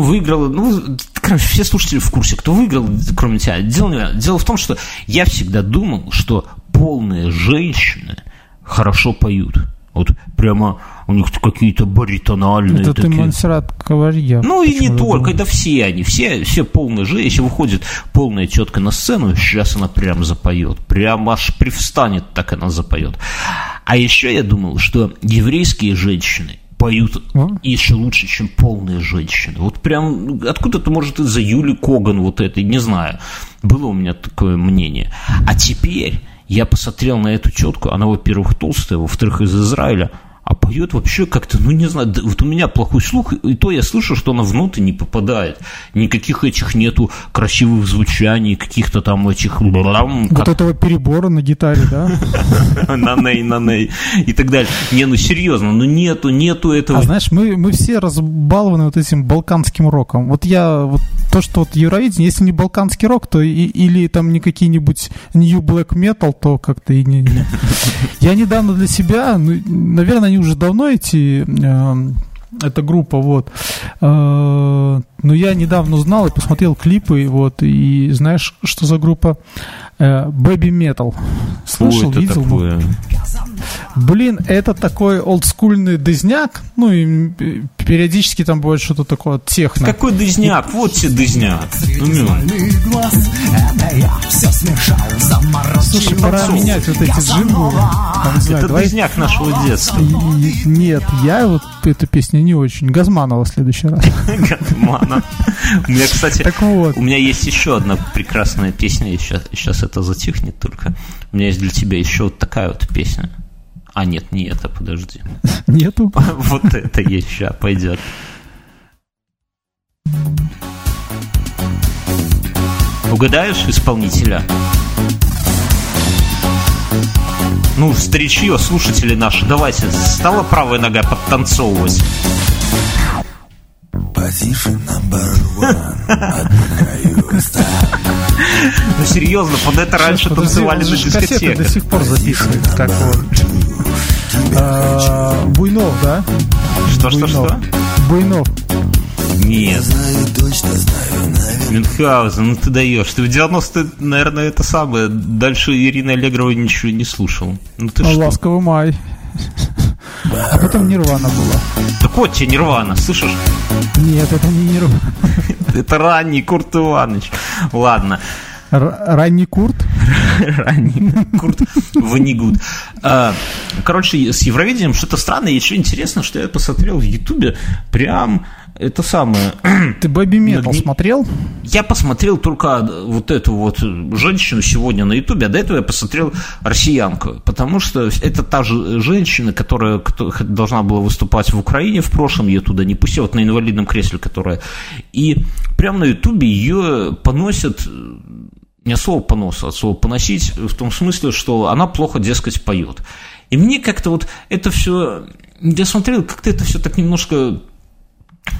выиграл, ну, короче, все слушатели в курсе, кто выиграл, кроме тебя. Дело, дело в том, что я всегда думал, что полные женщины хорошо поют. Вот прямо у них какие-то баритональные Это ты такие. Монсеррат Каварья. Ну и не только, это все они, все, все полные же. Если выходит полная тетка на сцену, сейчас она прям запоет, прям аж привстанет, так она запоет. А еще я думал, что еврейские женщины поют О. еще лучше, чем полные женщины. Вот прям откуда-то, может, из-за Юли Коган вот этой, не знаю. Было у меня такое мнение. А теперь я посмотрел на эту тетку, она, во-первых, толстая, во-вторых, из Израиля, а поет вообще как-то, ну не знаю, вот у меня плохой слух, и то я слышу, что она в ноты не попадает. Никаких этих нету красивых звучаний, каких-то там этих блам, Вот этого перебора на гитаре, да? наней, наней и так далее. Не, ну серьезно, ну нету, нету этого. А знаешь, мы, мы все разбалованы вот этим балканским роком. Вот я, вот то, что вот Евровидение, если не балканский рок, то и, или там не какие-нибудь New Black Metal, то как-то и не... не. Я недавно для себя, ну, наверное, они уже давно эти... эм, эта группа, вот. Э, Но я недавно узнал и посмотрел клипы, вот, и знаешь, что за группа? Baby Metal. Слышал, это видел? Ну, такое? Блин, это такой олдскульный дызняк, ну и периодически там бывает что-то такое техно. Какой дызняк? Вот тебе дызняк. Ну, мил. Слушай, пора менять вот эти джинглы. Там, не знаю, Это давай- нашего детства. Нет, я вот эту песню не очень. Газманова в следующий раз. Гатмана. У меня, кстати, Так вот, у меня есть еще одна прекрасная песня, и сейчас, сейчас это затихнет только. У меня есть для тебя еще вот такая вот песня. А, нет, не это, подожди. нету. Вот это есть, сейчас пойдет. Угадаешь исполнителя? Ну, старичье, слушатели наши, давайте, стала правая нога подтанцовывать. Position number one. Ну, серьезно, под это раньше танцевали на дискотеках. до сих пор записывает. Как. А, Буйнов, да? Что, что, что? Буйнов. Нет, Знаю, точно знаю, наверное. Мюнхгаузен, ну ты даешь. Ты в 90-е, наверное, это самое. Дальше Ирина Аллегрова ничего не слушал. Ну ты А, что? Ласковый май. А потом Нирвана была. Так вот тебе Нирвана, слышишь? Нет, это не Нирвана. Это ранний Курт Иванович. Ладно, Р- Ранний Курт. ранний Курт Ванигуд. А, Короче, с Евровидением что-то странное. И еще интересно, что я посмотрел в Ютубе прям это самое... Ты Бэби Метал не- смотрел? Я посмотрел только вот эту вот женщину сегодня на Ютубе, а до этого я посмотрел россиянку, потому что это та же женщина, которая должна была выступать в Украине в прошлом, ее туда не пустили, вот на инвалидном кресле, которая... И прямо на Ютубе ее поносят не от слова поноса, а от слова поносить, в том смысле, что она плохо, дескать, поет. И мне как-то вот это все, я смотрел, как-то это все так немножко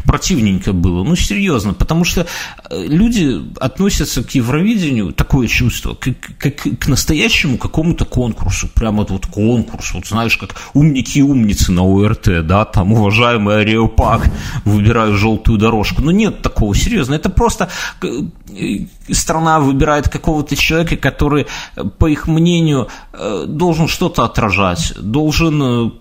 противненько было, ну серьезно, потому что э, люди относятся к Евровидению, такое чувство, как, как к настоящему какому-то конкурсу, прямо вот конкурс, вот знаешь, как умники и умницы на ОРТ, да, там уважаемый Ареопак, выбираю желтую дорожку, но нет такого, серьезно, это просто э, страна выбирает какого-то человека, который, по их мнению, э, должен что-то отражать, должен,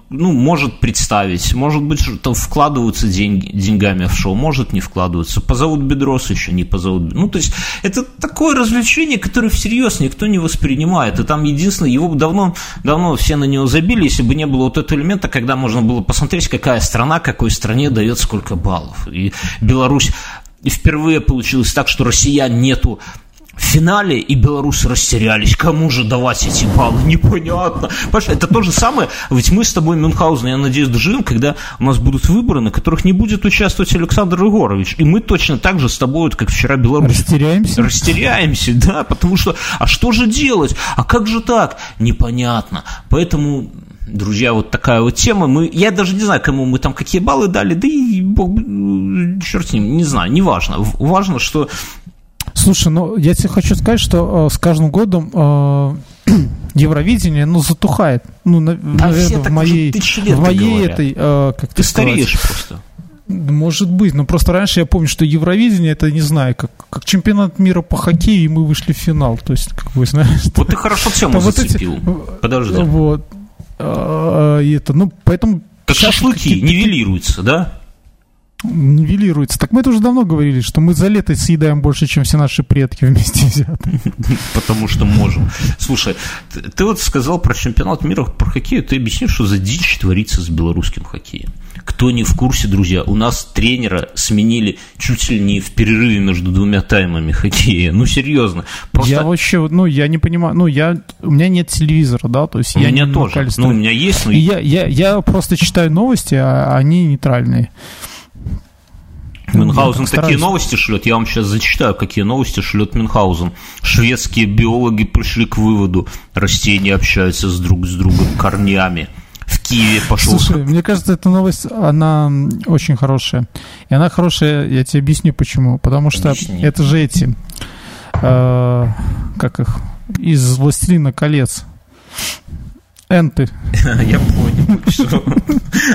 ну, может представить, может быть, что вкладываются деньги, деньгами в шоу, может не вкладываться. Позовут Бедрос еще, не позовут. Ну, то есть, это такое развлечение, которое всерьез никто не воспринимает. И там единственное, его давно, давно все на него забили, если бы не было вот этого элемента, когда можно было посмотреть, какая страна, какой стране дает сколько баллов. И Беларусь и впервые получилось так, что россиян нету в финале, и белорусы растерялись. Кому же давать эти баллы? Непонятно. Понимаешь, это то же самое. Ведь мы с тобой, Мюнхгаузен, я надеюсь, доживем, когда у нас будут выборы, на которых не будет участвовать Александр Егорович. И мы точно так же с тобой, вот как вчера Беларусь. Растеряемся? Растеряемся, да, потому что, а что же делать? А как же так? Непонятно. Поэтому друзья, вот такая вот тема. Мы, я даже не знаю, кому мы там какие баллы дали, да и бог, черт с ним, не знаю, не важно. Важно, что Слушай, ну я тебе хочу сказать, что э, с каждым годом э, Евровидение, ну, затухает. Ну, на, а наверное, в моей, в моей этой, э, как ты стареешь сказать, просто. Может быть, но просто раньше я помню, что Евровидение, это, не знаю, как, как чемпионат мира по хоккею, и мы вышли в финал. То есть, как вы знаете... Вот ты хорошо тему зацепил. Вот эти, Подожди. Вот. А, это, ну, поэтому... Как шашлыки нивелируются, да? нивелируется. Так мы это уже давно говорили, что мы за лето съедаем больше, чем все наши предки вместе взятые. Потому что можем. Слушай, ты вот сказал про чемпионат мира по хоккею, ты объяснишь, что за дичь творится с белорусским хоккеем. Кто не в курсе, друзья, у нас тренера сменили чуть ли не в перерыве между двумя таймами хоккея. Ну, серьезно. Просто... Я вообще, ну, я не понимаю, ну, я, у меня нет телевизора, да, то есть у я меня тоже, ну, у меня есть, но... я, я, я просто читаю новости, а они нейтральные. Мюнхгаузен такие стараюсь. новости шлет, я вам сейчас зачитаю, какие новости шлет Мюнхгаузен. Шведские биологи пришли к выводу, растения общаются с друг с другом корнями. В Киеве пошел... Слушай, мне кажется, эта новость, она очень хорошая. И она хорошая, я тебе объясню почему. Потому что Объясни. это же эти, э, как их, из «Властелина колец». Энты. Я понял.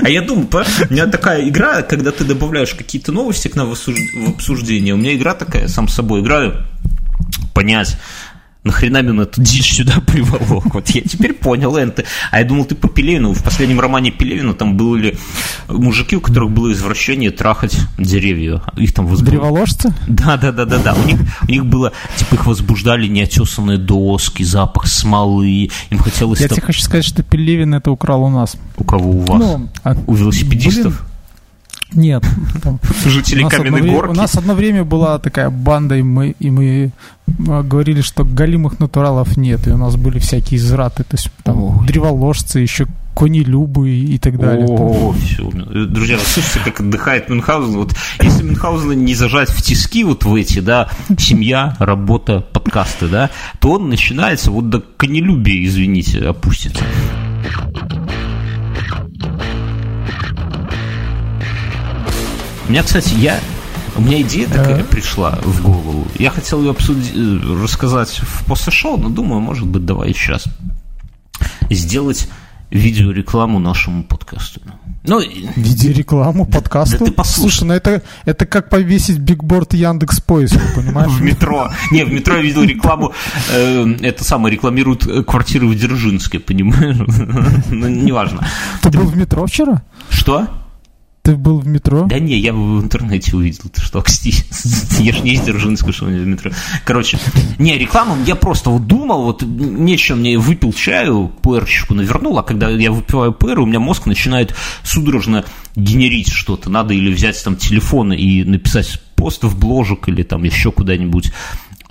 А я думаю, у меня такая игра, когда ты добавляешь какие-то новости к нам в обсуждение, у меня игра такая, сам с собой играю, понять, нахрена мне эту дичь сюда приволок? Вот я теперь понял, Энты. А я думал, ты по Пелевину. В последнем романе Пелевина там были мужики, у которых было извращение трахать деревья. Их там возбуждали. Древоложцы? Да, да, да, да, да. У них, у них было, типа, их возбуждали неотесанные доски, запах смолы. Им хотелось... Я там... тебе хочу сказать, что Пелевин это украл у нас. У кого у вас? Ну, а... У велосипедистов? Блин. Нет. Там, Жители Каменной Горки? У нас одно время была такая банда, и мы, и мы а, говорили, что галимых натуралов нет, и у нас были всякие извраты, то есть там древоложцы, еще конелюбы и так далее. О, все. Друзья, вы слышите, как отдыхает Мюнхгаузен? Вот если Мюнхгаузена не зажать в тиски вот в эти, да, семья, работа, подкасты, да, то он начинается вот до конелюбия, извините, опустится. Меня, кстати, я у меня идея такая да. пришла в голову. Я хотел ее обсудить, э, рассказать в после шоу, но думаю, может быть, давай сейчас сделать видеорекламу нашему подкасту. Ну, Видеорекламу подкасту? Да ты послушай. Слушай, ну это, это как повесить бигборд Яндекс Поиск, понимаешь? В метро. Не, в метро я видел рекламу, э, это самое, рекламируют квартиры в Дзержинске, понимаешь? Ну, неважно. Ты был в метро вчера? Что? Ты был в метро? Да не, я в интернете увидел. Ты что? Я ж не из Дзержинска, что в метро. Короче, не, рекламу я просто вот думал, вот нечем мне выпил чаю, пэрчику навернул, а когда я выпиваю пэр, у меня мозг начинает судорожно генерить что-то. Надо или взять там телефон и написать пост в бложек или там еще куда-нибудь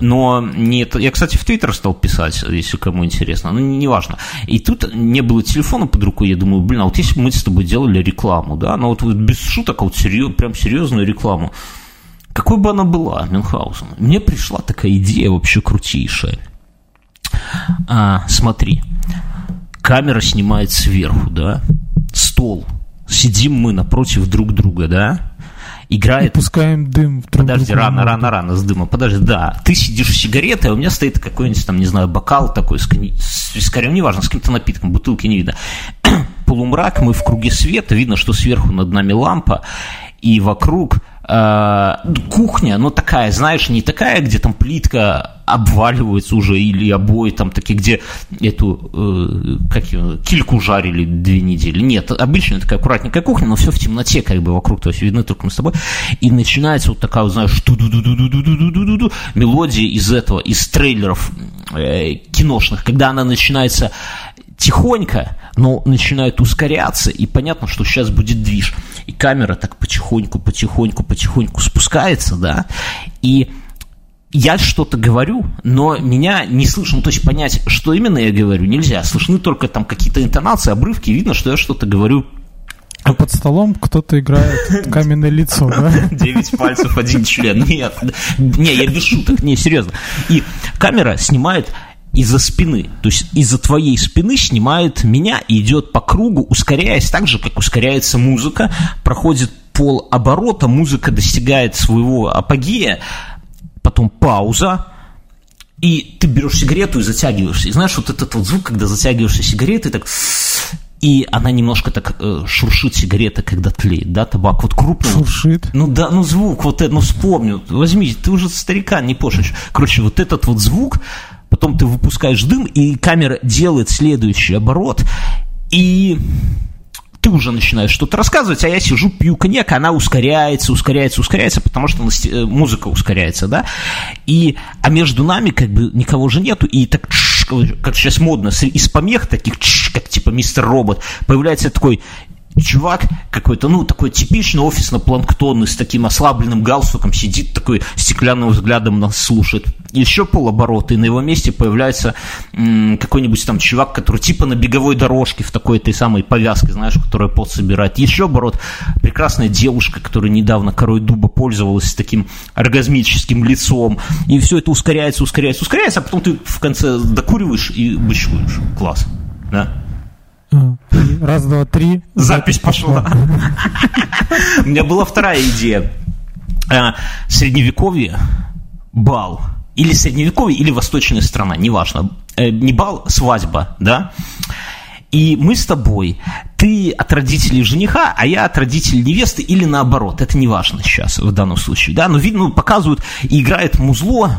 но не это. Я, кстати, в Твиттер стал писать, если кому интересно, но неважно. И тут не было телефона под рукой, я думаю, блин, а вот если бы мы с тобой делали рекламу, да, ну вот, вот без шуток, а вот серьез, прям серьезную рекламу, какой бы она была, Мюнхгаузен, мне пришла такая идея вообще крутейшая. А, смотри, камера снимает сверху, да, стол, сидим мы напротив друг друга, да, играет... Пускаем дым в Подожди, рано, рано, рано с дымом. Подожди, да. Ты сидишь с сигаретой, а у меня стоит какой-нибудь там, не знаю, бокал такой с, с вискарем, неважно, с каким-то напитком, бутылки не видно. Полумрак, мы в круге света, видно, что сверху над нами лампа, и вокруг кухня, ну такая, знаешь, не такая, где там плитка обваливается уже, или обои там такие, где эту, э, как ее, кильку жарили две недели. Нет, обычная такая аккуратненькая кухня, но все в темноте как бы вокруг, то есть видны только мы с тобой. И начинается вот такая, знаешь, ду-ду-ду-ду-ду-ду-ду-ду-ду, мелодия из этого, из трейлеров э, киношных, когда она начинается тихонько, но начинает ускоряться, и понятно, что сейчас будет движ. И камера так потихоньку, потихоньку, потихоньку спускается, да, и я что-то говорю, но меня не слышно, ну, то есть понять, что именно я говорю, нельзя. Слышны только там какие-то интонации, обрывки, видно, что я что-то говорю А под столом кто-то играет каменное лицо, да? Девять пальцев, один член. Нет, не, я без шуток, не, серьезно. И камера снимает из-за спины, то есть из-за твоей спины снимает меня и идет по кругу, ускоряясь так же, как ускоряется музыка, проходит пол оборота, музыка достигает своего апогея, потом пауза, и ты берешь сигарету и затягиваешься. И знаешь, вот этот вот звук, когда затягиваешься сигаретой, так и она немножко так э, шуршит сигарета, когда тлеет, да, табак, вот крупный. Шуршит. Ну да, ну звук, вот это, ну вспомню, возьми, ты уже старикан, не пошешь. Короче, вот этот вот звук, потом ты выпускаешь дым, и камера делает следующий оборот, и ты уже начинаешь что-то рассказывать, а я сижу, пью коньяк, она ускоряется, ускоряется, ускоряется, потому что э, музыка ускоряется, да, и, а между нами как бы никого же нету, и так, как сейчас модно, из помех таких, как типа мистер робот, появляется такой чувак какой-то, ну, такой типичный офисно-планктонный с таким ослабленным галстуком, сидит такой стеклянным взглядом нас слушает. Еще полоборота, и на его месте появляется м, какой-нибудь там чувак, который типа на беговой дорожке в такой этой самой повязке, знаешь, которая пот собирает. Еще оборот, прекрасная девушка, которая недавно корой дуба пользовалась таким оргазмическим лицом. И все это ускоряется, ускоряется, ускоряется, а потом ты в конце докуриваешь и бычкуешь. Класс. Да? А, Раз, два, три. Запись пошла. У меня была вторая идея. А, Средневековье, бал. Или средневековье, или восточная страна, неважно. Э, Не бал, свадьба, да? И мы с тобой, ты от родителей жениха, а я от родителей невесты, или наоборот, это не важно сейчас в данном случае, да, но видно, показывают, и играет музло,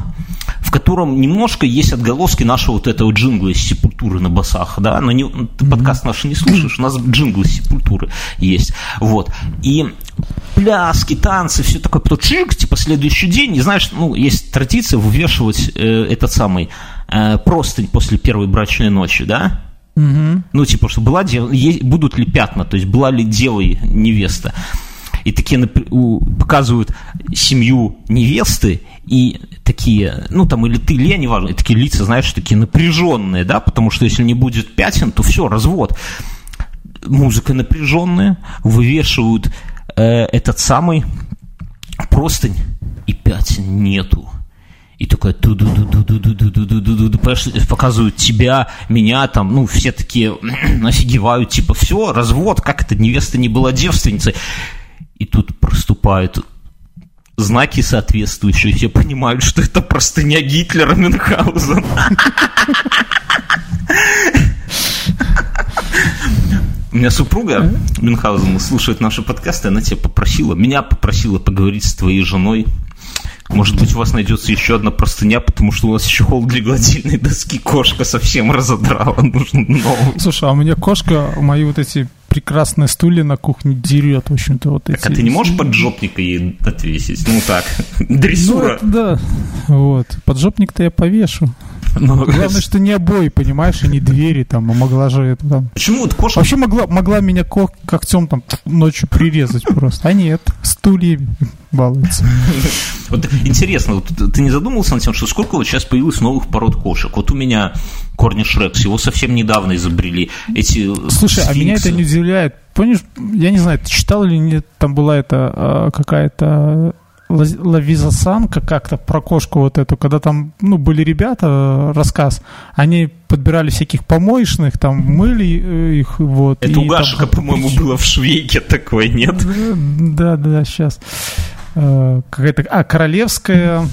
в котором немножко есть отголоски нашего вот этого джингла из сепультуры на басах, да, но не, ты подкаст наш не слушаешь, у нас джингл из сепультуры есть, вот, и пляски, танцы, все такое, потом чик, типа следующий день, и знаешь, ну, есть традиция вывешивать э, этот самый э, простынь после первой брачной ночи, да, Мгм. ну, типа, что была дева, е- будут ли пятна, то есть была ли дева и невеста. И такие показывают семью невесты, и такие, ну, там, или ты, или я, неважно, и такие лица, знаешь, такие напряженные, да, потому что если не будет пятен, то все, развод. Музыка напряженная, вывешивают э, этот самый простынь, и пятен нету. И такая ту ду ду ду ду ду ду ду ду ду ду понимаешь, показывают тебя, меня там, ну, все такие офигевают, типа, все, развод, как это, невеста не была девственницей. И тут проступают знаки соответствующие, все понимают, что это простыня Гитлера Мюнхгаузена. У меня супруга Мюнхгаузена слушает наши подкасты, она тебя попросила, меня попросила поговорить с твоей женой. Может быть, у вас найдется еще одна простыня, потому что у нас чехол для гладильной доски кошка совсем разодрала, нужно новый. Слушай, а у меня кошка мои вот эти прекрасные стулья на кухне дерет, в общем-то, вот эти. Так, а ты не можешь поджопника ей отвесить? Ну так, Ну, дрессура. это да. Вот. Поджопник-то я повешу. Ну, Главное, что не обои, понимаешь, и не двери там, а могла же это там. Почему вот кошка Вообще могла, могла меня ко- когтем там ночью прирезать просто. А нет, стульями балуется. Вот интересно, вот ты не задумывался над тем, что сколько вот сейчас появилось новых пород кошек? Вот у меня Корни Шрекс, его совсем недавно изобрели. Эти Слушай, а меня это сфинксы. не удивляет. Помнишь, я не знаю, ты читал или нет, там была это а, какая-то Лавизасанка как-то про кошку вот эту, когда там, ну, были ребята, э, рассказ, они подбирали всяких помоечных, там, мыли э, их, вот. Это у Гашика, по-моему, было в Швейке такое, нет? Да, да, да, сейчас. Какая-то, а, королевская...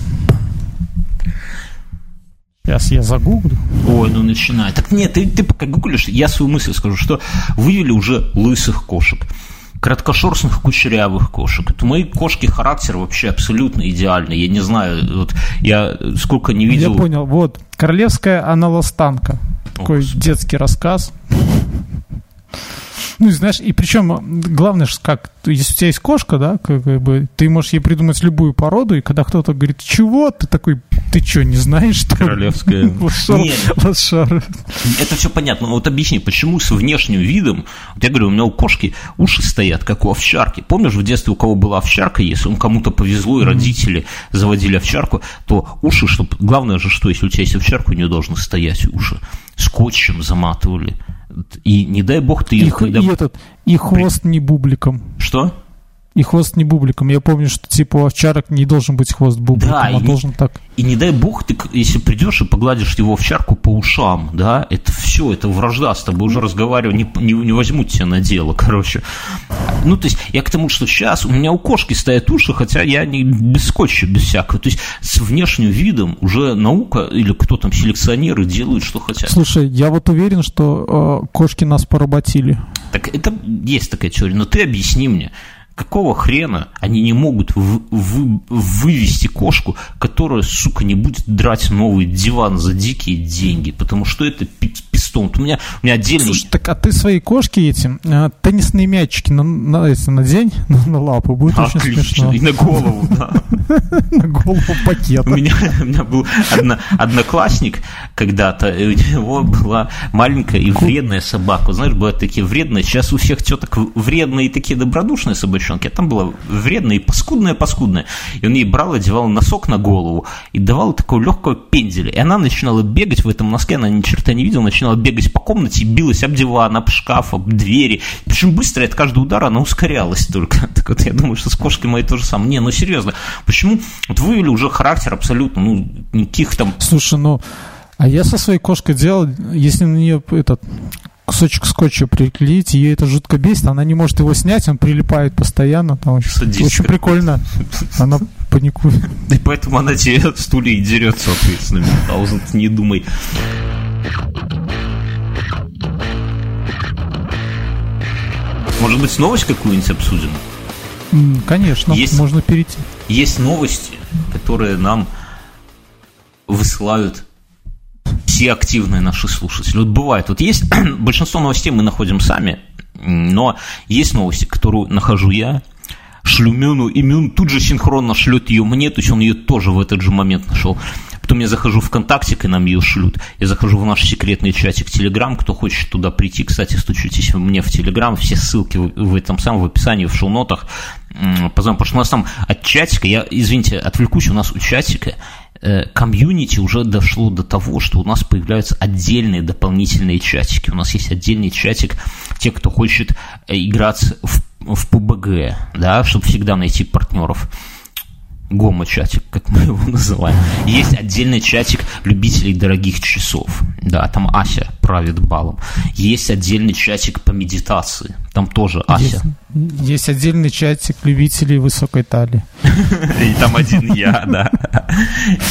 Сейчас я загуглю. Ой, ну начинай. Так нет, ты, ты пока гуглишь, я свою мысль скажу, что вывели уже лысых кошек, краткошерстных кучерявых кошек. Это мои кошки характер вообще абсолютно идеальный. Я не знаю, вот я сколько не видел. Я понял, вот, королевская аналостанка. Такой Господи. детский рассказ. Ну, знаешь, и причем главное, ж как, если у тебя есть кошка, да, как, бы, ты можешь ей придумать любую породу, и когда кто-то говорит, чего, ты такой, ты что, не знаешь, что ли?» Королевская. Лошар. Это все понятно, но вот объясни, почему с внешним видом, вот я говорю, у меня у кошки уши стоят, как у овчарки. Помнишь, в детстве у кого была овчарка, если он кому-то повезло, и родители заводили овчарку, то уши, чтобы... Главное же, что если у тебя есть овчарка, у нее должны стоять уши. Скотчем заматывали. И не дай бог ты... И, и этот, и хвост не бубликом. Что? И хвост не бубликом. Я помню, что типа у овчарок не должен быть хвост бубликом, Да, а и должен так. И не дай бог ты, если придешь и погладишь его овчарку по ушам, да, это все, это вражда, с тобой уже разговариваю, не, не, не возьмут тебя на дело, короче. Ну, то есть, я к тому, что сейчас у меня у кошки стоят уши, хотя я не без скотча, без всякого. То есть, с внешним видом уже наука или кто там, селекционеры делают, что хотят. Слушай, я вот уверен, что э, кошки нас поработили. Так это есть такая теория, но ты объясни мне, какого хрена они не могут в- вы- вывести кошку, которая, сука, не будет драть новый диван за дикие деньги, потому что это пи- пистон. У меня, у меня отдельный... Слушай, так а ты своей кошке этим э, теннисные мячики на, на, эти, надень на, на лапу, будет очень Отлично, смешно. и на голову, да. На голову пакет. У меня, был одно- одноклассник когда-то, у него была маленькая и вредная собака. Знаешь, бывают такие вредные. Сейчас у всех теток вредные и такие добродушные собачонки, а там была вредная и паскудная-паскудная. И он ей брал, одевал носок на голову и давал такого легкого пенделя. И она начинала бегать в этом носке, она ни черта не видела, начинала бегать по комнате, билась об диван, об шкаф, об двери. Причем быстро от каждого удара она ускорялась только. Так вот, я думаю, что с кошкой моей то же самое. Не, ну серьезно, почему? Вот вывели уже характер абсолютно, ну, никаких там Слушай, ну, а я со своей кошкой делал, если на нее этот кусочек скотча приклеить, ее это жутко бесит, она не может его снять, он прилипает постоянно, там очень, очень прикольно, она паникует. И поэтому она тебе в стуле и дерет, соответственно, Мюнхгаузен, не думай. Может быть, новость какую-нибудь обсудим? Конечно, Есть- можно перейти. Есть новости, которые нам высылают все активные наши слушатели. Вот бывает, вот есть большинство новостей мы находим сами, но есть новости, которую нахожу я, шлю Мюну, и Мюн тут же синхронно шлет ее мне, то есть он ее тоже в этот же момент нашел. Потом я захожу в ВКонтакте, и нам ее шлют. Я захожу в наш секретный чатик Телеграм. Кто хочет туда прийти, кстати, стучитесь мне в Телеграм. Все ссылки в, в этом самом в описании, в шоу-нотах. Позвоним, потому что у нас там от чатика, я, извините, отвлекусь, у нас у чатика комьюнити уже дошло до того, что у нас появляются отдельные дополнительные чатики. У нас есть отдельный чатик, те, кто хочет э, играть в, в PUBG, да, чтобы всегда найти партнеров. Гомо-чатик, как мы его называем. Есть отдельный чатик любителей дорогих часов. Да, там Ася правит балом. Есть отдельный чатик по медитации. Там тоже Ася. Есть, есть отдельный чатик любителей высокой талии. И там один я, да.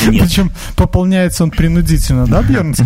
Нет, Причем пополняется он принудительно, да, Бьернский?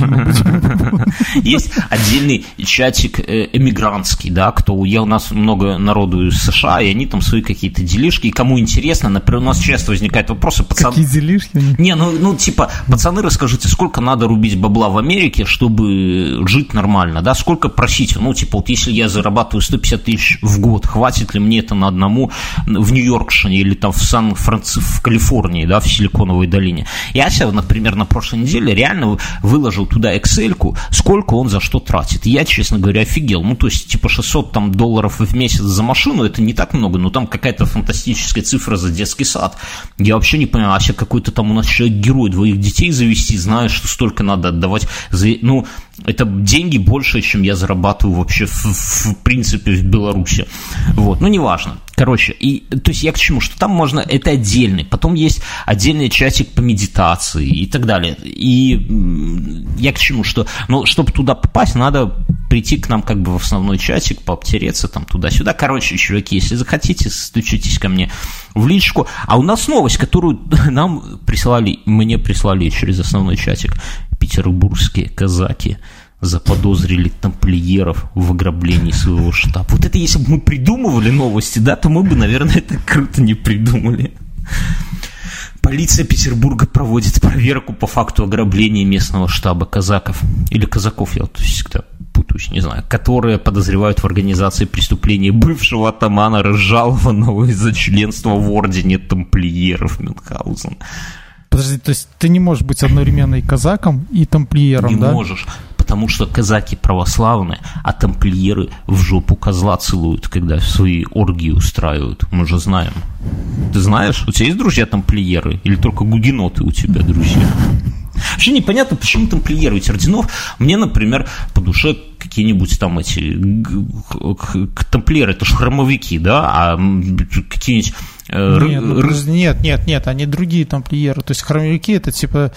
Есть отдельный чатик э, эмигрантский, да, кто я у нас много народу из США, и они там свои какие-то делишки. И кому интересно, например, у нас часто возникают вопросы, пацан. Какие делишки? Не, ну, ну, типа, пацаны, расскажите, сколько надо рубить бабла в Америке, чтобы жить нормально, да? Сколько просите? Ну, типа, вот если я зарабатываю 150 тысяч в год, хватит ли мне это на одному в Нью-Йоркшине или там в Сан-Франциско, в Калифорнии, да, в Силиконовой долине? Я себя, например, на прошлой неделе реально выложил туда excel сколько он за что тратит. Я, честно говоря, офигел. Ну, то есть, типа, 600 там долларов в месяц за машину, это не так много, но там какая-то фантастическая цифра за детский сад. Я вообще не понимаю, а если какой-то там у нас человек-герой, двоих детей завести, знаешь, что столько надо отдавать. За... Ну, это деньги больше, чем я зарабатываю вообще в, в принципе в Беларуси. Вот, ну, неважно. Короче, и, то есть я к чему? Что там можно, это отдельный, потом есть отдельный чатик по медитации и так далее. И я к чему? Что, ну, чтобы туда попасть, надо прийти к нам как бы в основной чатик, пообтереться там туда-сюда. Короче, чуваки, если захотите, стучитесь ко мне в личку. А у нас новость, которую нам прислали, мне прислали через основной чатик. Петербургские казаки заподозрили тамплиеров в ограблении своего штаба. Вот это если бы мы придумывали новости, да, то мы бы, наверное, это круто не придумали. Полиция Петербурга проводит проверку по факту ограбления местного штаба казаков. Или казаков, я вот всегда путаюсь, не знаю, которые подозревают в организации преступления бывшего атамана, разжалованного из-за членства в ордене тамплиеров Мюнхгаузен. Подожди, то есть ты не можешь быть одновременно и казаком, и тамплиером, не да? Не можешь, потому что казаки православные, а тамплиеры в жопу козла целуют, когда свои оргии устраивают. Мы же знаем. Ты знаешь, у тебя есть друзья тамплиеры? Или только гугеноты у тебя друзья? Вообще непонятно, почему тамплиеры ведь орденов. Мне, например, по душе какие-нибудь там эти тамплиеры, это же хромовики, да, а какие-нибудь э, нет, ну, нет, нет, нет, они другие тамплиеры. То есть хромовики это типа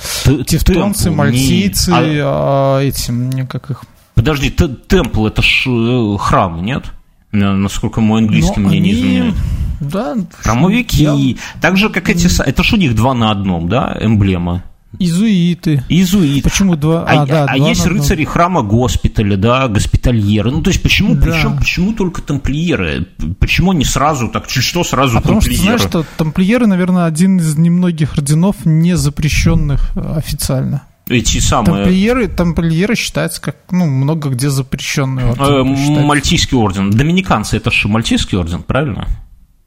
тевтонцы, мальтийцы, а эти, как их... Подожди, темпл это ж э, храм, нет? Насколько мой английский мне не изменяет. Да. Хромовики. Я... Так же, как эти... Это ж у них два на одном, да, эмблема? Изуиты. Изуиты. Почему два? А, а, да, а есть рыцари храма госпиталя, да, госпитальеры. Ну, то есть, почему, да. причем, почему только тамплиеры? Почему не сразу так? Что сразу а тамплиеры? Потому что, знаешь, что тамплиеры, наверное, один из немногих орденов, не запрещенных официально. Эти самые... Тамплиеры, тамплиеры считаются как, ну, много где запрещенный орден. Э, мальтийский орден. Доминиканцы это же мальтийский орден, правильно?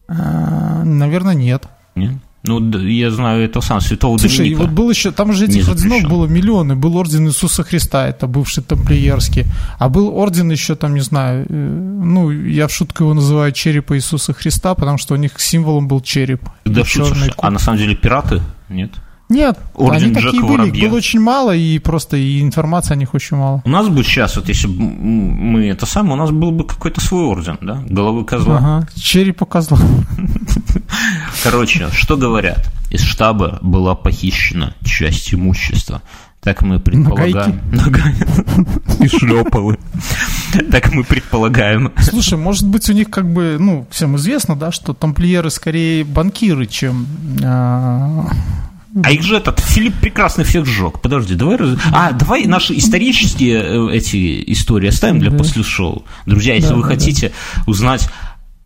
А, наверное, нет. Нет? Ну, я знаю это сам, святого Слушай, Доминика. вот был еще, там же этих орденов было миллионы. Был орден Иисуса Христа, это бывший тамплиерский. А был орден еще, там, не знаю, э, ну, я в шутку его называю черепа Иисуса Христа, потому что у них символом был череп. Да, шутишь, а на самом деле пираты? Нет? Нет, Орден они такие Джека были, Воробья. их было очень мало, и просто и информации о них очень мало. У нас бы сейчас, вот если бы мы это самое, у нас был бы какой-то свой орден, да? Головы козла. Ага, черепа козла. Короче, что говорят? Из штаба была похищена часть имущества. Так мы предполагаем. И шлепалы. Так мы предполагаем. Слушай, может быть, у них как бы, ну, всем известно, да, что тамплиеры скорее банкиры, чем а, их же этот Филипп прекрасно всех сжег. Подожди, давай раз... А, давай наши исторические э, эти истории оставим для после шоу. Друзья, если да, вы да, хотите да. узнать,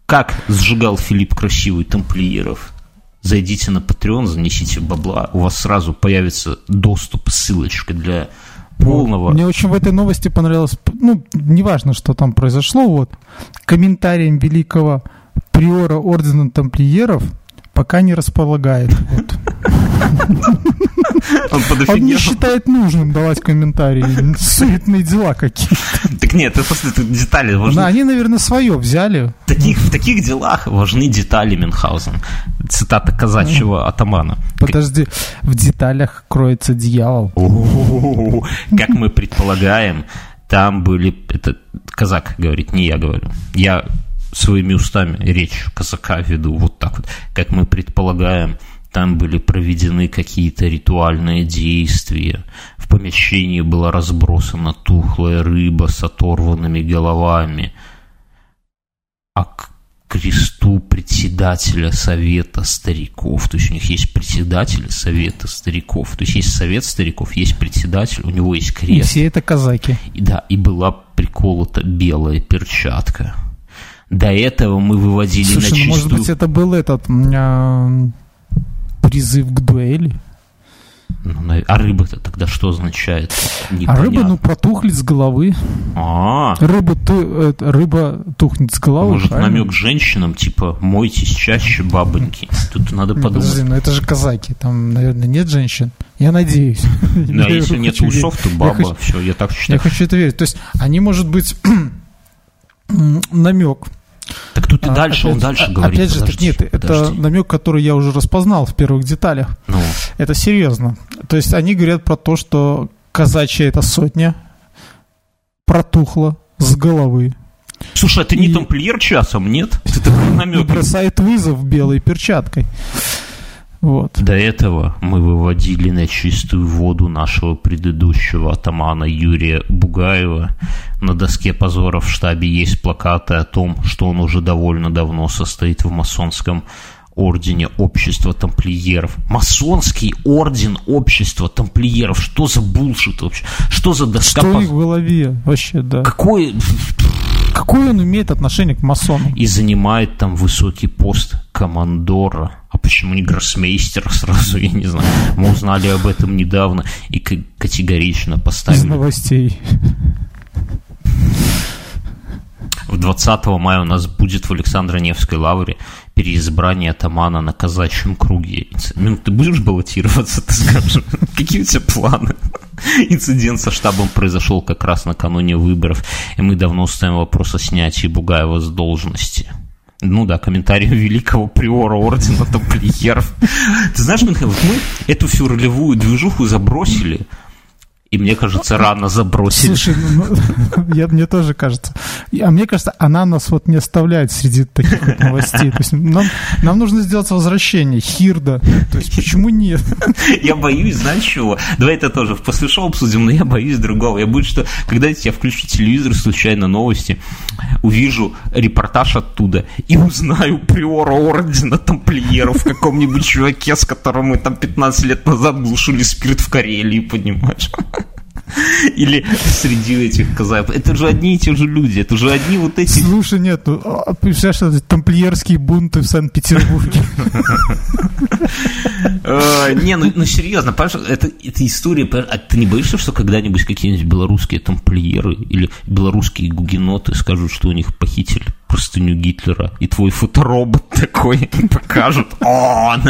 как сжигал Филипп красивый тамплиеров, зайдите на Patreon, занесите бабла, у вас сразу появится доступ, ссылочка для полного. Мне очень в этой новости понравилось, ну, неважно, что там произошло, вот, комментарием великого приора Ордена Тамплиеров пока не располагает. Вот. Он, Он не считает нужным давать комментарии. Суетные дела какие-то. Так нет, это просто это детали важны. Да, они, наверное, свое взяли. В таких, в таких делах важны детали Мюнхгаузен. Цитата казачьего атамана. Подожди, в деталях кроется дьявол. Как мы предполагаем, там были... Это казак говорит, не я говорю. Я своими устами речь казака веду вот так вот. Как мы предполагаем, там были проведены какие-то ритуальные действия. В помещении была разбросана тухлая рыба с оторванными головами. А к кресту председателя совета стариков, то есть у них есть председатель совета стариков, то есть есть совет стариков, есть председатель, у него есть крест. И все это казаки. И, да, и была приколота белая перчатка. До этого мы выводили Слушай, на чистую... ну, может быть, это был этот а, призыв к дуэли? Ну, а рыба-то тогда что означает? Непонятно. А рыба, ну, протухнет с головы. А, рыба, ту, э, рыба тухнет с головы. Может, правильно? намек женщинам, типа, мойтесь чаще, бабоньки. Тут надо подумать. Подожди, ну это же казаки, там, наверное, нет женщин. Я надеюсь. Да, если нет усов, то баба. Все, я так считаю. Я хочу это верить. То есть, они, может быть, намек так тут и А, дальше, он опять- дальше а- говорит. Опять же, так подожди, нет, это подожди. намек, который я уже распознал в первых деталях. Ну, Это серьезно. То есть они говорят про то, что казачья эта сотня протухла с головы слушай, а ты не И- тамплиер часом, нет? Ты такой и намек. бросает вызов белой перчаткой. Вот. До этого мы выводили на чистую воду нашего предыдущего атамана Юрия Бугаева. На доске позора в штабе есть плакаты о том, что он уже довольно давно состоит в масонском ордене общества тамплиеров. Масонский орден общества тамплиеров. Что за булшит вообще? Что за доска Что в голове вообще, да? Какой... Какое он имеет отношение к масонам? И занимает там высокий пост командора. А почему не гроссмейстера сразу, я не знаю. Мы узнали об этом недавно и категорично Из поставили. новостей. В 20 мая у нас будет в Александро-Невской лавре переизбрание атамана на казачьем круге. Ну, ты будешь баллотироваться, ты скажешь? Какие у тебя планы? Инцидент со штабом произошел как раз накануне выборов, и мы давно ставим вопрос о снятии Бугаева с должности. Ну да, комментарий великого приора ордена тамплиеров. Ты знаешь, Михаил, вот мы эту всю ролевую движуху забросили, и мне кажется, рано забросили. Слушай, ну, ну, я, мне тоже кажется. А мне кажется, она нас вот не оставляет среди таких вот новостей. То есть нам, нам нужно сделать возвращение. Хирда. То есть почему нет? Я боюсь, знаешь чего? Давай это тоже в после шоу обсудим, но я боюсь другого. Я боюсь, что когда я включу телевизор, случайно новости, увижу репортаж оттуда и узнаю приора ордена тамплиеров в каком-нибудь чуваке, с которым мы там 15 лет назад глушили спирт в Карелии, понимаешь? Или среди этих казаев. Это же одни и те же люди, это же одни вот эти... Слушай, нет, ну, а, представляешь, что это тамплиерские бунты в Санкт-Петербурге. Э, Не, ну, ну серьезно, это, история, а ты не боишься, что когда-нибудь какие-нибудь белорусские тамплиеры или белорусские гугеноты скажут, что у них похитили простыню Гитлера, и твой фоторобот такой покажут, он!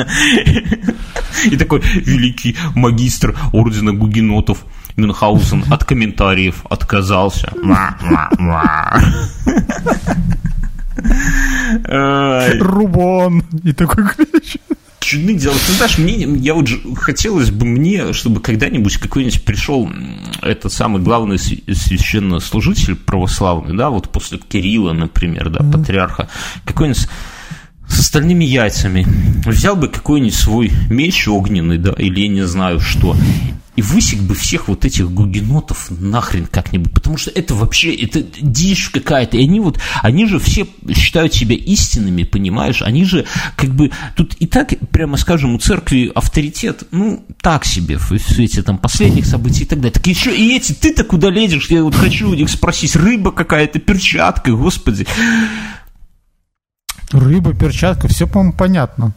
И такой великий магистр ордена гугенотов Мюнхгаузен от комментариев отказался. Рубон. И такой кричит. чудных дел. Ты знаешь, мне, я вот хотелось бы мне, чтобы когда-нибудь какой-нибудь пришел этот самый главный св- священнослужитель православный, да, вот после Кирилла, например, да, патриарха, какой-нибудь с- остальными яйцами, взял бы какой-нибудь свой меч огненный, да, или я не знаю что, и высек бы всех вот этих гугенотов нахрен как-нибудь, потому что это вообще, это дичь какая-то, и они вот, они же все считают себя истинными, понимаешь, они же как бы, тут и так, прямо скажем, у церкви авторитет, ну, так себе в свете там последних событий и так далее, так еще и эти, ты-то куда лезешь, я вот хочу у них спросить, рыба какая-то, перчатка, господи, Рыба, перчатка, все, по-моему, понятно.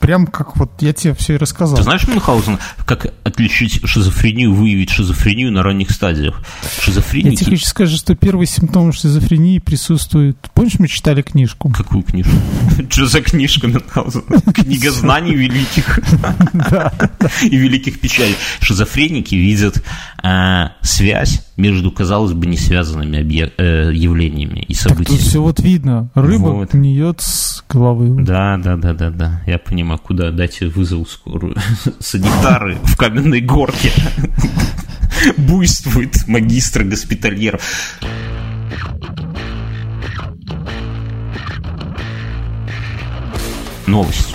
Прям как вот я тебе все и рассказал. Ты знаешь, Мюнхгаузен, как отличить шизофрению, выявить шизофрению на ранних стадиях? Я Шизофреники... тебе хочу сказать, что первые симптомы шизофрении присутствуют. Помнишь, мы читали книжку? Какую книжку? Что за книжка Мюнхгаузена? Книга знаний великих и великих печалей. Шизофреники видят э, связь между, казалось бы, не связанными э, явлениями и Тут событиями. все вот видно. Рыба Вот. гниет с головы. Да, да, да, да, да. Я понимаю, куда дайте вызову скорую. Санитары в каменной горке. Буйствует магистр госпитальеров. Новость.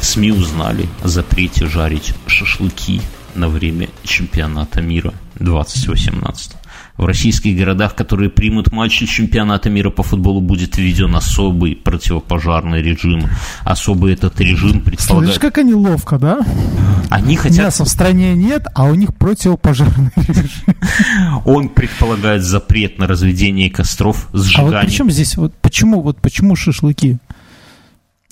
СМИ узнали о запрете жарить шашлыки на время чемпионата мира 2018. В российских городах, которые примут матчи чемпионата мира по футболу, будет введен особый противопожарный режим. Особый этот режим Слышишь, предполагает... как они ловко, да? Они хотят... Мяса в стране нет, а у них противопожарный режим. Он предполагает запрет на разведение костров, А вот сжигание... при чем здесь, вот почему, вот почему шашлыки?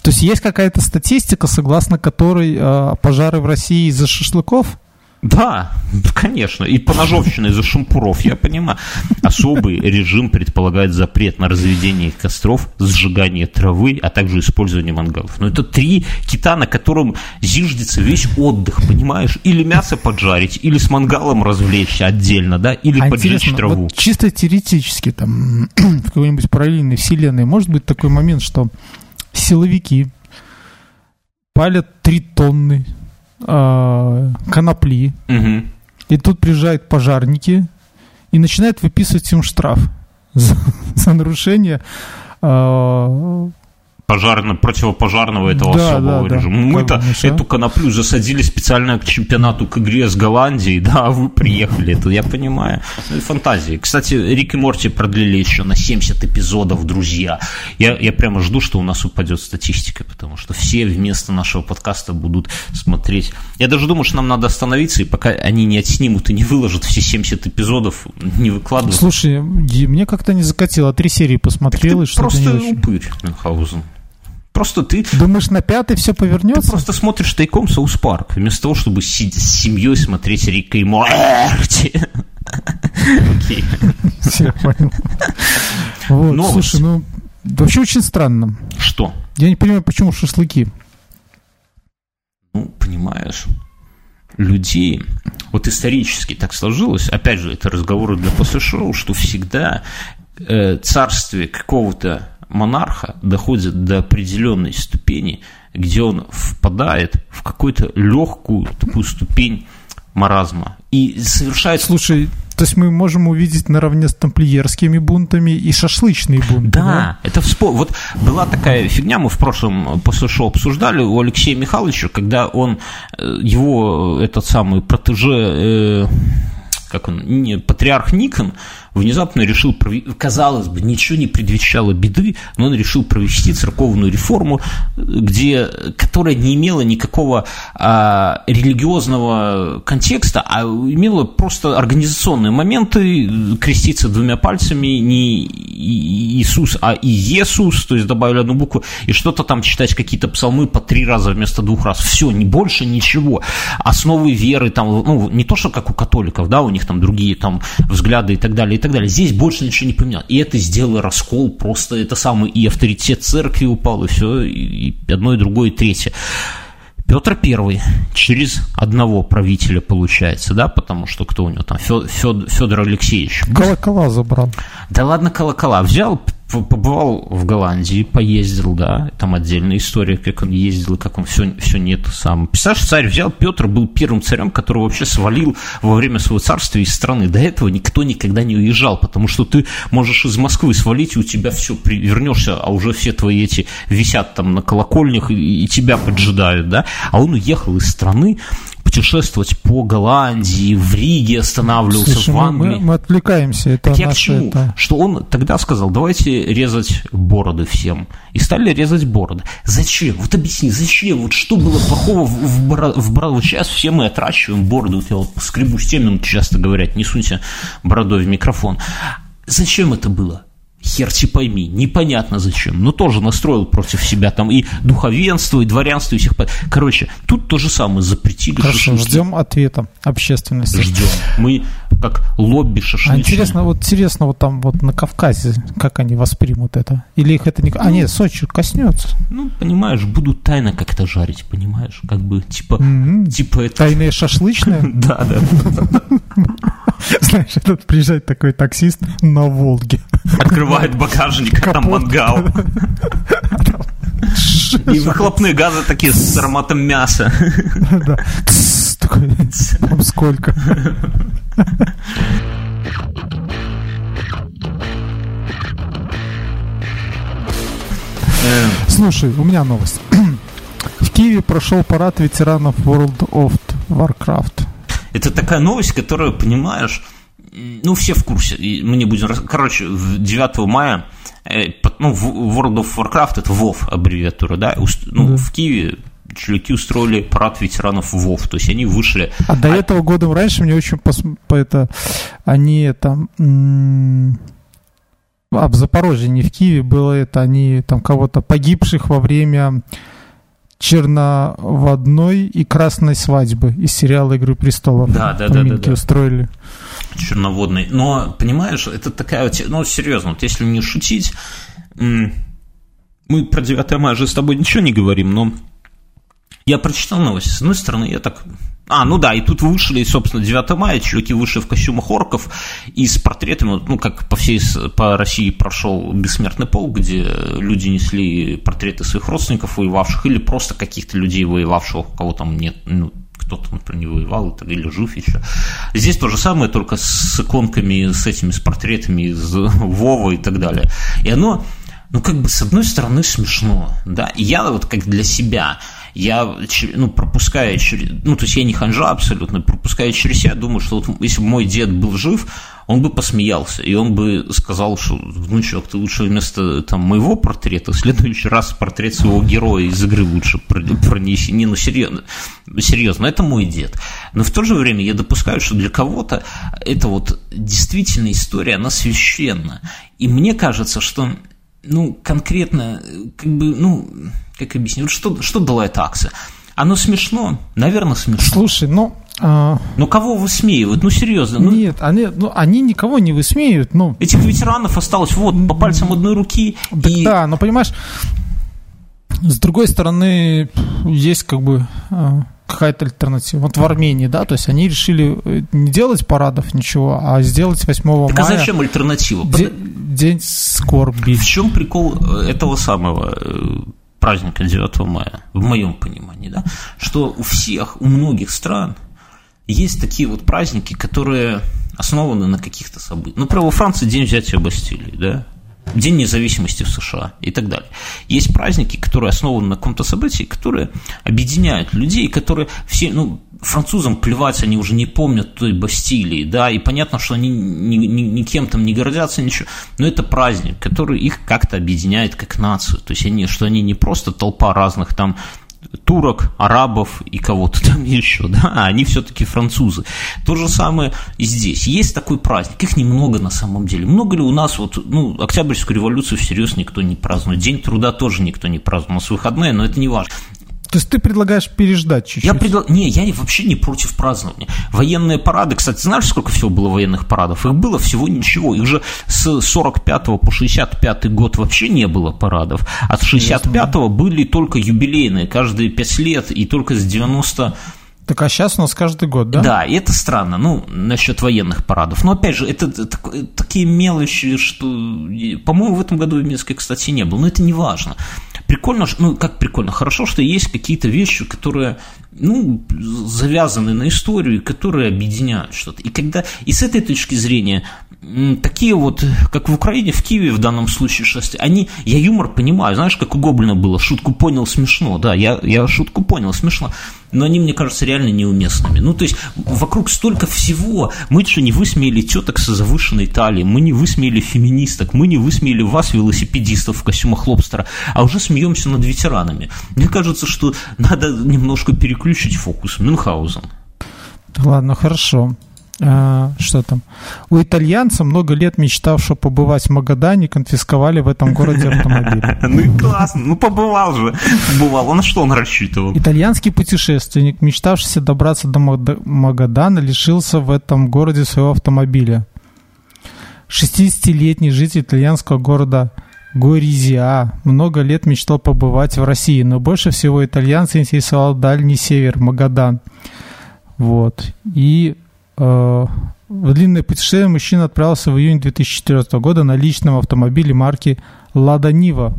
То есть есть какая-то статистика, согласно которой э, пожары в России из-за шашлыков? Да, конечно. И поножовщина из-за шампуров, я понимаю. Особый режим предполагает запрет на разведение костров, сжигание травы, а также использование мангалов. Но это три кита, на котором зиждется весь отдых, понимаешь? Или мясо поджарить, или с мангалом развлечься отдельно, да, или А поджечь траву. вот чисто теоретически, там, в какой-нибудь параллельной вселенной, может быть такой момент, что силовики палят три тонны а, конопли, Мгм. и тут приезжают пожарники и начинают выписывать им штраф за, за нарушение а, Пожарно, противопожарного этого Да, особого да, да. режима. Мы-то Как бы, ну, эту коноплю засадили специально к чемпионату к игре с Голландией, да, а вы приехали, это я понимаю. Ну, фантазии. Кстати, Рик и Морти продлили еще на 70 эпизодов, друзья. Я, я прямо жду, что у нас упадет статистика, потому что все вместо нашего подкаста будут смотреть. Я даже думаю, что нам надо остановиться, и пока они не отснимут и не выложат все 70 эпизодов, не выкладывать. Слушай, мне как-то не закатило. Три серии посмотрел, и что-то не просто очень. упырь, Мюнхгаузен. Просто ты Думаешь, на пятый все Ты повернется? просто смотришь тайком Соус Парк, вместо того, чтобы сидеть с семьей смотреть Рика и Морти. Окей. Все, понял. Вот, слушай, ну, вообще очень странно. Что? Я не понимаю, почему шашлыки. Ну, понимаешь, людей, вот исторически так сложилось, опять же, это разговоры для после шоу, что всегда э, царствие какого-то монарха доходит до определенной ступени, где он впадает в какую-то легкую такую ступень маразма и совершает Слушай, то есть мы можем увидеть наравне с тамплиерскими бунтами и шашлычные бунты. Да, это вспо... Вот была такая фигня, мы в прошлом после шоу обсуждали у Алексея Михайловича, когда он, э, его э, этот самый протеже, э, как он, не, патриарх Никон, внезапно решил, казалось бы, ничего не предвещало беды, но он решил провести церковную реформу, где, которая не имела никакого а, религиозного контекста, а имела просто организационные моменты, креститься двумя пальцами, не Иисус, а Иисус, то есть добавили одну букву, и что-то там читать какие-то псалмы по три раза вместо двух раз. Все, не больше ничего. Основы веры, там, ну, не то, что как у католиков, да, у них там другие там взгляды и так далее, так далее. Здесь больше ничего не поменялось. И это сделало раскол, просто это самый и авторитет церкви упал, и все, и одно, и другое, и третье. Петр Первый через одного правителя получается, да, потому что кто у него там, Федор Алексеевич. Колокола забрал. Да ладно, колокола. Взял, побывал в Голландии, поездил, да, там отдельная история, как он ездил, как он все, все не это сам. Представляешь, царь взял, Петр был первым царем, который вообще свалил во время своего царствия из страны. До этого никто никогда не уезжал, потому что ты можешь из Москвы свалить, и у тебя все, вернешься, а уже все твои эти висят там на колокольнях и, и тебя поджидают, да. А он уехал из страны, путешествовать по Голландии, в Риге останавливался, Слушай, в Англии. мы- мы отвлекаемся. Это Так я к чему? это- Что он тогда сказал, давайте резать бороды всем. И стали резать бороды. Зачем? Вот объясни, зачем? Вот что было плохого в, в, боро- в бороду? Вот сейчас все мы отращиваем бороду. Вот я вот скребу стену, часто говорят, не сунься бородой в микрофон. Зачем это было? Херти пойми, непонятно зачем, но тоже настроил против себя там и духовенство, и дворянство, и всех. Короче, тут то же самое запретили Хорошо, шашлыки. ждем ответа общественности. Ждем. Мы как лобби А шашлычное. интересно, вот интересно, вот там вот на Кавказе, как они воспримут это? Или их это не... А нет, Сочи коснется. Ну, понимаешь, будут тайно как-то жарить, понимаешь? Как бы, типа, М. типа это... Тайные шашлычные. Да, да. Знаешь, этот приезжает такой таксист на Волге. Открывает багажник, а там мангал. И выхлопные газы такие с ароматом мяса. Такой, сколько? Э, Слушай, у меня новость. В Киеве прошел парад ветеранов World of Warcraft. Это такая новость, которую, понимаешь, ну, все в курсе. И мы не будем... Короче, в 9 мая, э, ну, World of Warcraft, это WoW аббревиатура, да, ну, Да. в Киеве чуваки устроили парад ветеранов WoW, то есть они вышли... А до этого годом раньше мне очень пос... по это они там а в Запорожье, не в Киеве было это, они там кого-то погибших во время черноводной и красной свадьбы из сериала «Игры престолов». Да, да, да, да, да. устроили. черноводный. Но, понимаешь, это такая вот... Ну, серьезно, вот если не шутить... Мы про 9 мая же с тобой ничего не говорим, но я прочитал новости. С одной стороны, я так... А, ну да, и тут вышли, собственно, 9 мая, чуваки вышли в костюмах орков и с портретами, ну, как по всей по России прошел бессмертный пол, где люди несли портреты своих родственников, воевавших, или просто каких-то людей, воевавших, кого там нет, ну, кто-то, например, не воевал или жив еще. Здесь то же самое, только с иконками, с этими, с портретами из Вова и так далее. И оно, ну, как бы, с одной стороны, смешно, да, и я вот как для себя, я, ну, пропуская через, ну, то есть я не ханжа абсолютно, пропуская через себя, думаю, что вот если бы мой дед был жив, он бы посмеялся, и он бы сказал, что, внучок, ты лучше вместо там, моего портрета в следующий раз портрет своего героя из игры лучше про- пронеси. Не, ну серьезно, серьезно, это мой дед. Но в то же время я допускаю, что для кого-то это вот действительно история, она священна. И мне кажется, что ну, конкретно, э, как бы, ну, как объяснить, вот что, что дала эта акция? Оно смешно? Наверное, смешно. Слушай, ну... а, Но кого высмеивают? Ну, серьезно. Ну, нет, они, ну, они никого не высмеют, ну... Этих ветеранов осталось вот по пальцам одной руки. Так и... Да, но понимаешь, с другой стороны, есть как бы а, какая-то альтернатива. Вот в Армении, да, то есть они решили э, не делать парадов, ничего, а сделать 8 Так а мая зачем альтернатива? де- день скорби. В чем прикол э, этого самого э, праздника 9 мая, в моем понимании, да? Что у всех, у многих стран есть такие вот праздники, которые основаны на каких-то событиях. Например, во Франции день взятия Бастилии, да? День независимости в США и так далее. Есть праздники, которые основаны на каком-то событии, которые объединяют людей, которые все, ну, французам плевать, они уже не помнят той Бастилии, да, и понятно, что они ни, ни- там не гордятся, ничего, но это праздник, который их как-то объединяет как нацию, то есть они, что они не просто толпа разных там турок, арабов и кого-то там еще, да, а они все-таки французы. То же самое и здесь. Есть такой праздник, их немного на самом деле. Много ли у нас вот, ну, Октябрьскую революцию всерьез никто не празднует, День труда тоже никто не празднует, у нас выходные, но это не важно. То есть ты предлагаешь переждать чуть-чуть. Я предла... Не, я вообще не против празднования. Военные парады, кстати, знаешь, сколько всего было военных парадов? Их было всего ничего. Их же с 45 по 65 год вообще не было парадов. С 65 были только юбилейные, каждые 5 лет, и только с 90... Так а сейчас у нас каждый год, да? Да, и это странно, ну, насчет военных парадов. Но, опять же, это, это такие мелочи, что, по-моему, в этом году в Минске, кстати, не было, но это не важно. Прикольно, ну, как прикольно, хорошо, что есть какие-то вещи, которые, ну, завязаны на историю, которые объединяют что-то. И когда, и с этой точки зрения, такие вот, как в Украине, в Киеве в данном случае шествия, они, я юмор понимаю, знаешь, как у Гоблина было, шутку понял, смешно, да, я, я шутку понял, смешно, но они, мне кажется, реально неуместными. Ну, то есть, вокруг столько всего. Мы что, не высмеяли теток с завышенной талией, мы не высмеяли феминисток, мы не высмеяли вас, велосипедистов в костюмах лобстера, а уже смеемся над ветеранами. Мне кажется, что надо немножко переключить фокус. Мюнхгаузен. Ладно, хорошо. А, что там? У итальянца, много лет мечтавшего побывать в Магадане, конфисковали в этом городе автомобиль. Ну и классно, ну побывал же. Побывал. А на что он рассчитывал? Итальянский путешественник, мечтавшийся добраться до Магадана, лишился в этом городе своего автомобиля. 60-летний житель итальянского города Горизиа много лет мечтал побывать в России, но больше всего итальянца интересовал дальний север, Магадан. Вот. И в длинное путешествие мужчина отправился в июне 2004 года на личном автомобиле марки Лада Нива,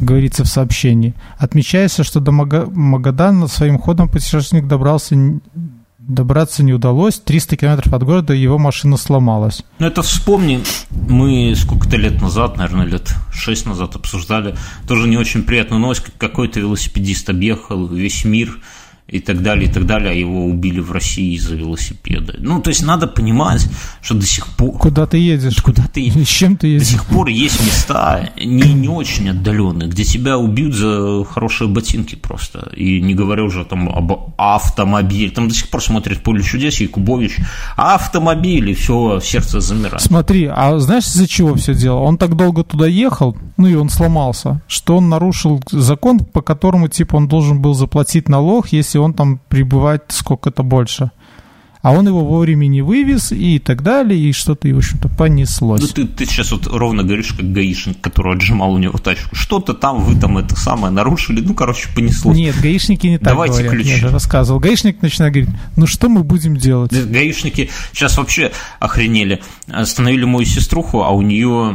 говорится в сообщении. Отмечается, что до Мага- Магадана своим ходом путешественник добрался, добраться не удалось. 300 километров от города его машина сломалась. Ну, это вспомни, мы сколько-то лет назад, наверное, лет шесть назад обсуждали, тоже не очень приятную новость, как какой-то велосипедист объехал весь мир и так далее, и так далее, а его убили в России из-за велосипеда. Ну, то есть надо понимать, что до сих пор... Куда ты едешь? Куда ты С чем ты до едешь? сих пор есть места не, не очень отдаленные, где тебя убьют за хорошие ботинки просто. И не говоря уже там об автомобиле. Там до сих пор смотрит «Поле чудес» и Кубович. Автомобиль, и все, сердце замирает. Смотри, а знаешь, из-за чего все дело? Он так долго туда ехал, ну и он сломался, что он нарушил закон, по которому, типа, он должен был заплатить налог, если он там прибывает сколько-то больше а он его вовремя не вывез и так далее, и что-то, и, в общем-то, понеслось. Ну, ты, ты сейчас вот ровно говоришь, как гаишник, который отжимал у него тачку. Что-то там вы там это самое нарушили, ну, короче, понеслось. Нет, гаишники не так Давайте говорят, ключи. я же рассказывал. Гаишник начинает говорить, ну, что мы будем делать? Гаишники сейчас вообще охренели. Остановили мою сеструху, а у нее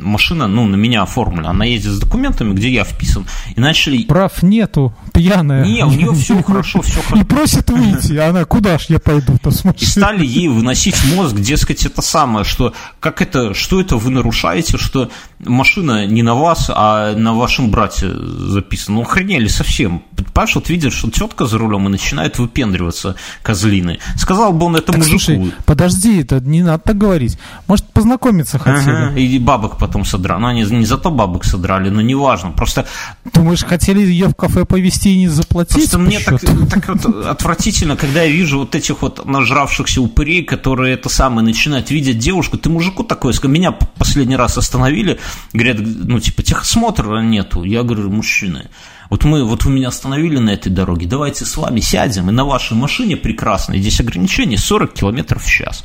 машина, ну, на меня оформлена. Она ездит с документами, где я вписан. И начали... Прав нету, пьяная. Не, у нее все хорошо, все И хорошо. просит выйти, а она, куда ж я пойду там с И стали ей выносить мозг, дескать, это самое, что как это, что это вы нарушаете, что машина не на вас, а на вашем брате записана. Ну, охренели совсем. Понимаешь, вот видишь, что тетка за рулем и начинает выпендриваться козлины. Сказал бы он это Так, мужику. слушай, подожди, это не надо так говорить. Может, познакомиться хотели? Ага, и бабок потом содрали. Ну, они не зато бабок содрали, но неважно. Просто, Думаешь, хотели ее в кафе повезти и не заплатить? просто по мне так, счету? так вот отвратительно, когда я вижу вот этих вот нажравшихся упырей, которые это самое начинают видеть девушку. Ты мужику такой, сказал, меня последний раз остановили, говорят, ну, типа, техосмотра нету. Я говорю, мужчины, вот мы, вот вы меня остановили на этой дороге, давайте с вами сядем, и на вашей машине прекрасной, здесь ограничение 40 километров в час.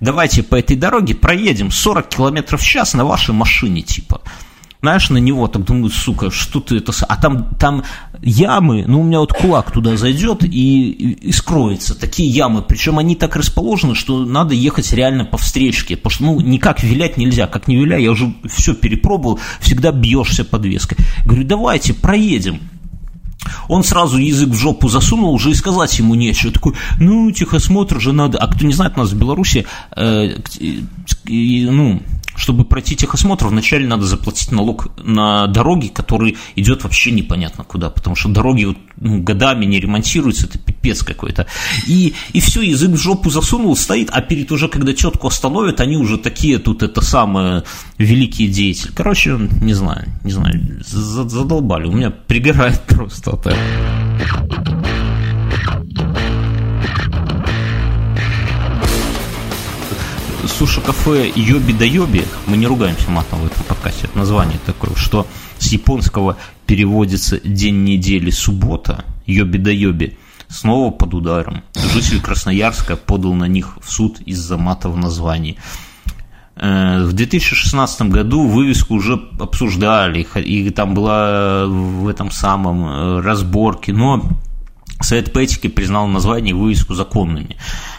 Давайте по этой дороге проедем 40 километров в час на вашей машине, типа. Знаешь, на него так думаю, сука, что ты это... А там, там ямы, ну, у меня вот кулак туда зайдет и, и, скроется. Такие ямы, причем они так расположены, что надо ехать реально по встречке. Потому что, ну, никак вилять нельзя. Как не виляй, я уже все перепробовал, всегда бьешься подвеской. Говорю, давайте, проедем. Он сразу язык в жопу засунул, уже и сказать ему нечего. Такой, ну, техосмотр же надо. А кто не знает, у нас в Беларуси, э, к- и, ну, чтобы пройти техосмотр, вначале надо заплатить налог на дороги, который идет вообще непонятно куда, потому что дороги вот, ну, годами не ремонтируются, это пипец какой-то. И, и все, язык в жопу засунул, стоит, а перед уже, когда тетку остановят, они уже такие тут это самое великие деятели. Короче, не знаю, не знаю, за- задолбали, у меня пригорает просто от. Суши-кафе Йоби да Йоби, мы не ругаемся матом в этом подкасте, это название такое, что с японского переводится день недели суббота, Йоби да Йоби, снова под ударом. Житель Красноярска подал на них в суд из-за мата в названии. Э, В 2016 году вывеску уже обсуждали, и там была в этом самом э, разборке, но Совет по этике признал название вывеску законными.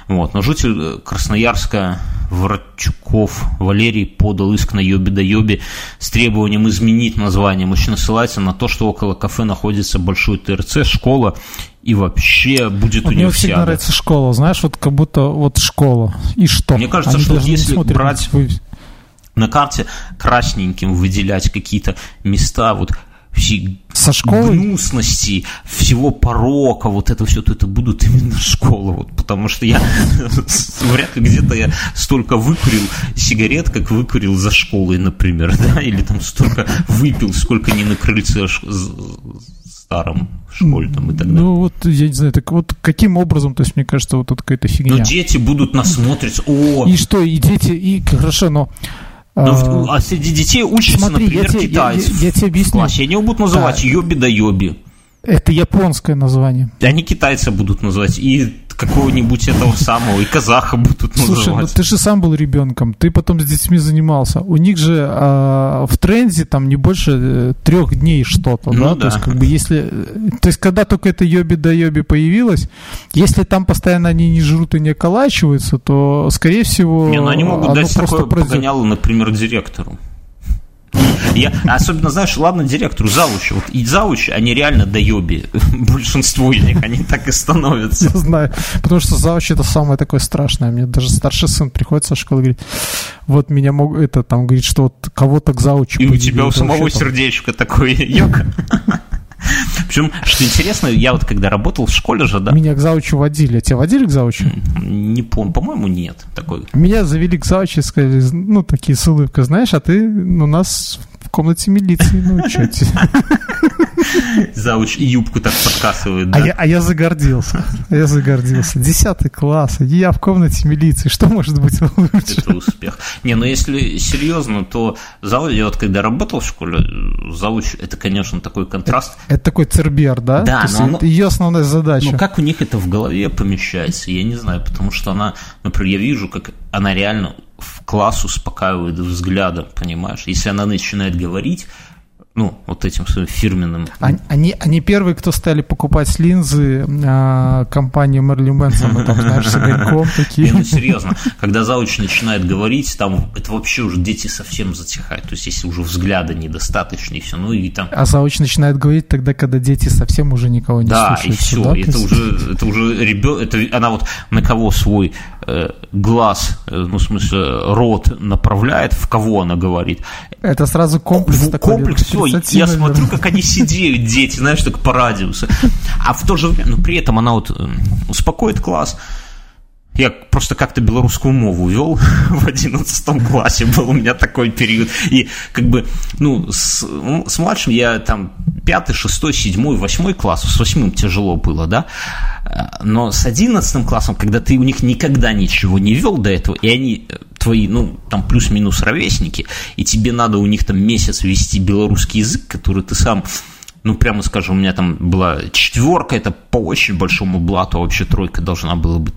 Вот. Но житель э, Красноярска Воротчуков Валерий подал иск на Йоби да Йоби с требованием изменить название. Мужчина ссылается на то, что около кафе находится большой ТРЦ, школа и вообще будет мне вот всегда нравится школа, знаешь, вот как будто вот школа. И что? Мне кажется, Они что если брать На карте красненьким выделять какие-то места, вот Со школой? гнусности, всего порока, вот это все, то это будут именно школы, вот, потому что я вряд ли где-то я столько выкурил сигарет, как выкурил за школой, например, да, или там столько выпил, сколько не на крыльце з- старом школьном и так далее. Ну вот, я не знаю, так вот каким образом, то есть мне кажется, вот тут какая-то Но фигня. дети будут нас смотреть, о, И что, и дети, и хорошо, но... ну, а, в- а среди детей учатся, смотри, я например, тебе- я- китайцы я- я тебе в объясню. классе. Они его будут называть Да. йоби да йоби. Это японское название. И Они китайца будут называть, и какого-нибудь этого самого, и казаха будут Слушай, ну называть. ты же сам был ребенком, ты потом с детьми занимался. У них же а, в тренде там не больше э, трех дней что-то, Ну да? да. То есть, как бы если. э, То есть, когда только это йоби да йоби появилось, если там постоянно они не жрут и не околачиваются, то, скорее всего, Не, ну они могут дать просто такое погоняло, например, директору. Я, особенно, знаешь, ладно, директору, завучу. Вот и завучи, они реально доеби. Большинство из них, они так и становятся. Я знаю, потому что завуч это самое такое страшное. Мне даже старший сын приходит со школы и говорит, вот меня могут, это там, говорит, что вот кого-то к заучу И у тебя у самого сердечко такое, йока. Причем, что интересно, я вот когда работал в школе же, да, Меня к заучу водили. А тебя водили к заучу? не помню, по-моему, нет. Такой Меня завели к заучу и сказали, ну, такие с улыбкой, знаешь, а ты у нас комнате милиции, ну, что Зауч юбку так подкасывает, а да? я, а я загордился. Я загордился. Десятый класс, и я в комнате милиции. Что может быть лучше? Это успех. Не, ну если серьезно, то зауч, я вот когда работал в школе, зауч, это, конечно, такой контраст. Это такой цербер, да? Да, То но оно- это ее основная задача. Ну, как у них это в голове помещается, я не знаю, потому что она, например, я вижу, как она реально в класс успокаивает взглядом, понимаешь? Если она начинает говорить, ну, вот этим своим фирменным... Они, они, они первые, кто стали покупать линзы а, компании Мерли Мэнсона, там, знаешь, с огоньком Не, такие. ну серьезно, когда зауч начинает говорить, там это вообще уже дети совсем затихают. То есть, если уже взгляда недостаточно, и все, ну и там А зауч начинает говорить тогда, когда дети совсем уже никого не Да, и слушаются. все. да? То Это есть- уже, это уже ребенок. Это она вот на кого свой глаз, э, ну, в смысле, рот направляет, в кого она говорит. Это сразу комплекс В- такой. комплекс, все. 30, Я смотрю, как они сидеют, дети, знаешь, так по радиусу. А в то же время, ну, при этом она вот э, успокоит класс. Я просто как-то белорусскую мову вел в 11 классе, был у меня такой период. И как бы, ну, с, м, с младшим я там пятый, шестой, седьмой, восьмой класс, с восьмым тяжело было, да. А, Но с одиннадцатым классом, когда ты у них никогда ничего не вел до этого, и они э, твои, ну, там плюс-минус ровесники, и тебе надо у них там месяц вести белорусский язык, который ты сам ну, прямо скажем, у меня там была четверка, это по очень большому блату, а вообще тройка должна была быть.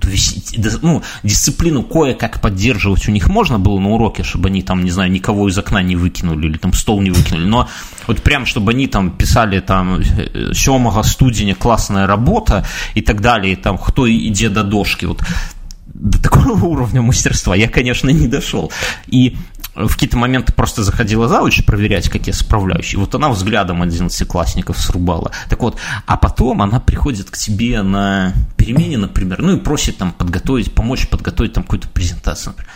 Ну, дисциплину кое-как поддерживать у них можно было на уроке, чтобы они там, не знаю, никого из окна не выкинули или там стол не выкинули, но вот прям, чтобы они там писали там э, сёмага студеня классная работа и так далее, и там кто иде до дошки, вот до такого уровня мастерства я, конечно, не дошел. И в какие-то моменты просто заходила завуч проверять, как я справляюсь. И вот она взглядом 11-классников срубала. Так вот, а потом она приходит к тебе на перемене, например, ну и просит там подготовить, помочь подготовить там какую-то презентацию, например.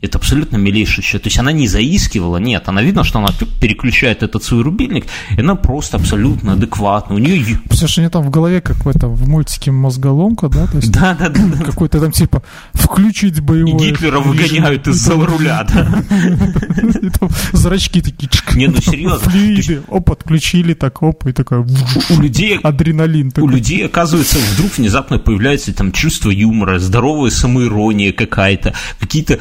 Это абсолютно милейшее счет. То есть она не заискивала, нет. Она видно, что она переключает этот свой рубильник, и она просто абсолютно адекватна. У нее... Все что у нее там в голове, как в мультике «Мозголомка», да? То есть Да, да, да. да. какой-то там типа «включить И боевой Гитлера режим». выгоняют из-за руля, да. И зрачки такие. Не, ну серьезно. Оп, отключили, так, оп, и такой У людей адреналин у людей, оказывается, вдруг внезапно появляется там чувство юмора, здоровая самоирония какая-то, какие-то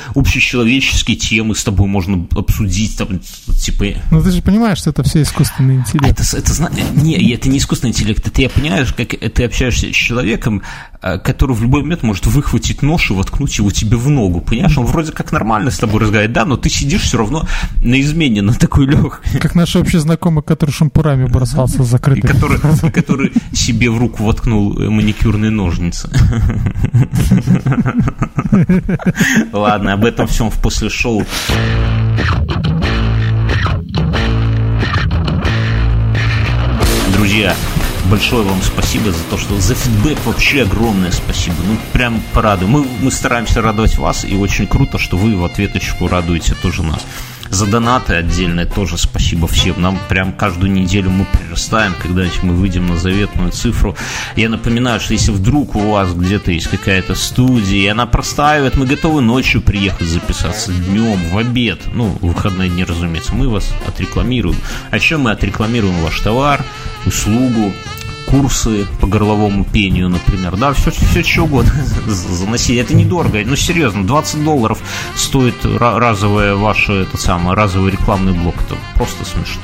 общечеловеческие темы с тобой можно обсудить, там, типа... Ну ты же понимаешь, что это все искусственный А интеллект. это, это, зна- не, это не искусственный интеллект, это я понимаешь, как ты общаешься с человеком, э, который в любой момент может выхватить нож и воткнуть его тебе в ногу, понимаешь? Он вроде как нормально с тобой разговаривает, да, но ты сидишь все равно на измене, на такой легкой. Как наш общий знакомый, который шампурами бросался закрытым. который, который себе в руку воткнул э, маникюрные ножницы. Ладно, об этом всем в после шоу. Друзья, большое вам спасибо за то, что за фидбэк вообще огромное спасибо. Ну, прям порадую. Мы, мы стараемся радовать вас, и очень круто, что вы в ответочку радуете тоже нас. За донаты отдельное тоже спасибо всем. Нам прям каждую неделю мы прирастаем, когда-нибудь мы выйдем на заветную цифру. Я напоминаю, что если вдруг у вас где-то есть какая-то студия, и она простаивает, мы готовы ночью приехать записаться, днем, в обед. Ну, в выходные дни, разумеется, мы вас отрекламируем. А еще мы отрекламируем ваш товар, услугу, курсы по горловому пению, например, да, все, все что угодно заносить. Это недорого, ну серьезно, 20 долларов стоит ра- разовая ваша, это самое, разовый рекламный блок, это просто смешно.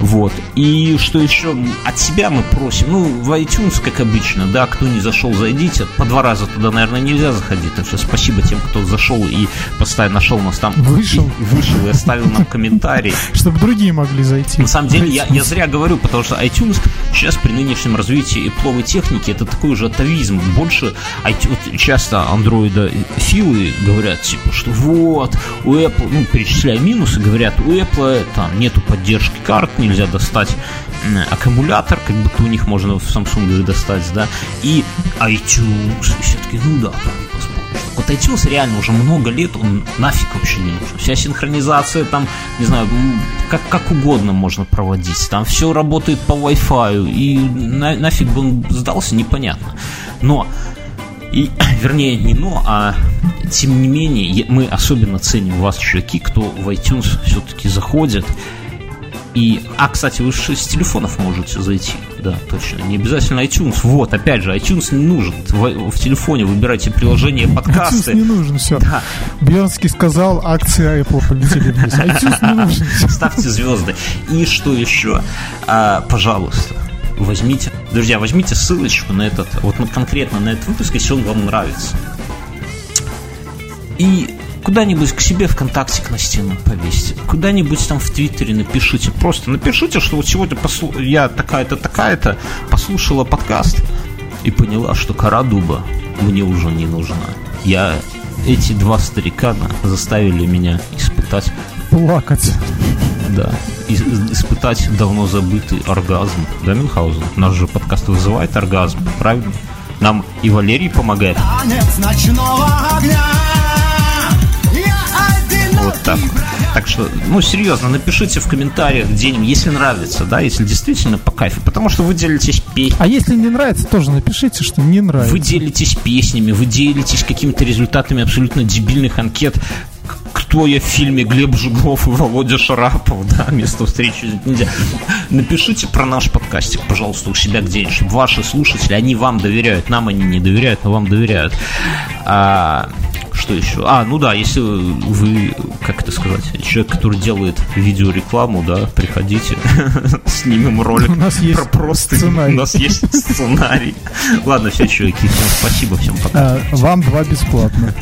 Вот. И что еще? От себя мы просим. Ну, в iTunes, как обычно, да, кто не зашел, зайдите. По два раза туда, наверное, нельзя заходить. Так что спасибо тем, кто зашел и поставил, нашел нас там. Вышел. И, вышел и оставил нам комментарий. Чтобы другие могли зайти. На самом деле, я, я зря говорю, потому что iTunes сейчас при нынешнем развитии пловой техники это такой уже атовизм. Больше iTunes- часто андроида филы говорят, типа, что вот, у Apple, ну, перечисляя минусы, говорят, у Apple там нету поддержки карт, нельзя достать аккумулятор, как будто у них можно в Samsung достать, да, и iTunes, и все таки ну да, Вот iTunes реально уже много лет, он нафиг вообще не нужен. Вся синхронизация там, не знаю, как, как угодно можно проводить. Там все работает по Wi-Fi, и на- нафиг бы он сдался, непонятно. Но и, вернее, не но, а тем не менее, мы особенно ценим вас, чуваки, кто в iTunes все-таки заходит И, а, кстати, вы же с телефонов можете зайти. Да, точно. Не обязательно iTunes. Вот, опять же, iTunes не нужен. В, в телефоне выбирайте приложение подкасты. iTunes не нужен, все. Да. Бьернский сказал, акции Apple полетели вниз. iTunes не нужен. Ставьте звезды. И что еще? А, пожалуйста, возьмите, друзья, возьмите ссылочку на этот, вот на, конкретно на этот выпуск, если он вам нравится. И куда-нибудь к себе ВКонтакте на стену повесьте. Куда-нибудь там в Твиттере напишите. Просто напишите, что вот сегодня послу... я такая-то, такая-то послушала подкаст и поняла, что кора дуба мне уже не нужна. Я эти два старикана заставили меня испытать Плакать. да, и- испытать давно забытый оргазм. Да, Мюнхгаузен? Наш же подкаст вызывает оргазм, правильно? Нам и Валерий помогает. Танец ночного огня Вот так. Так что, ну, серьезно, напишите в комментариях где-нибудь, если нравится, да, если действительно по кайфу. Потому что вы делитесь песней. А если не нравится, тоже напишите, что не нравится. Вы делитесь песнями, вы делитесь какими-то результатами абсолютно дебильных анкет. Кто я в фильме Глеб Жиглов и Володя Шарапов, да, место встречи нельзя. Напишите про наш подкастик, пожалуйста, у себя где-нибудь, чтобы ваши слушатели, они вам доверяют, нам они не доверяют, но вам доверяют. А, что еще? А, ну да, если вы, как это сказать, человек, который делает видеорекламу, да, приходите, снимем ролик У нас есть про просто. сценарий. У нас есть сценарий. Ладно, все, чуваки, всем спасибо, всем пока. А, вам два бесплатно.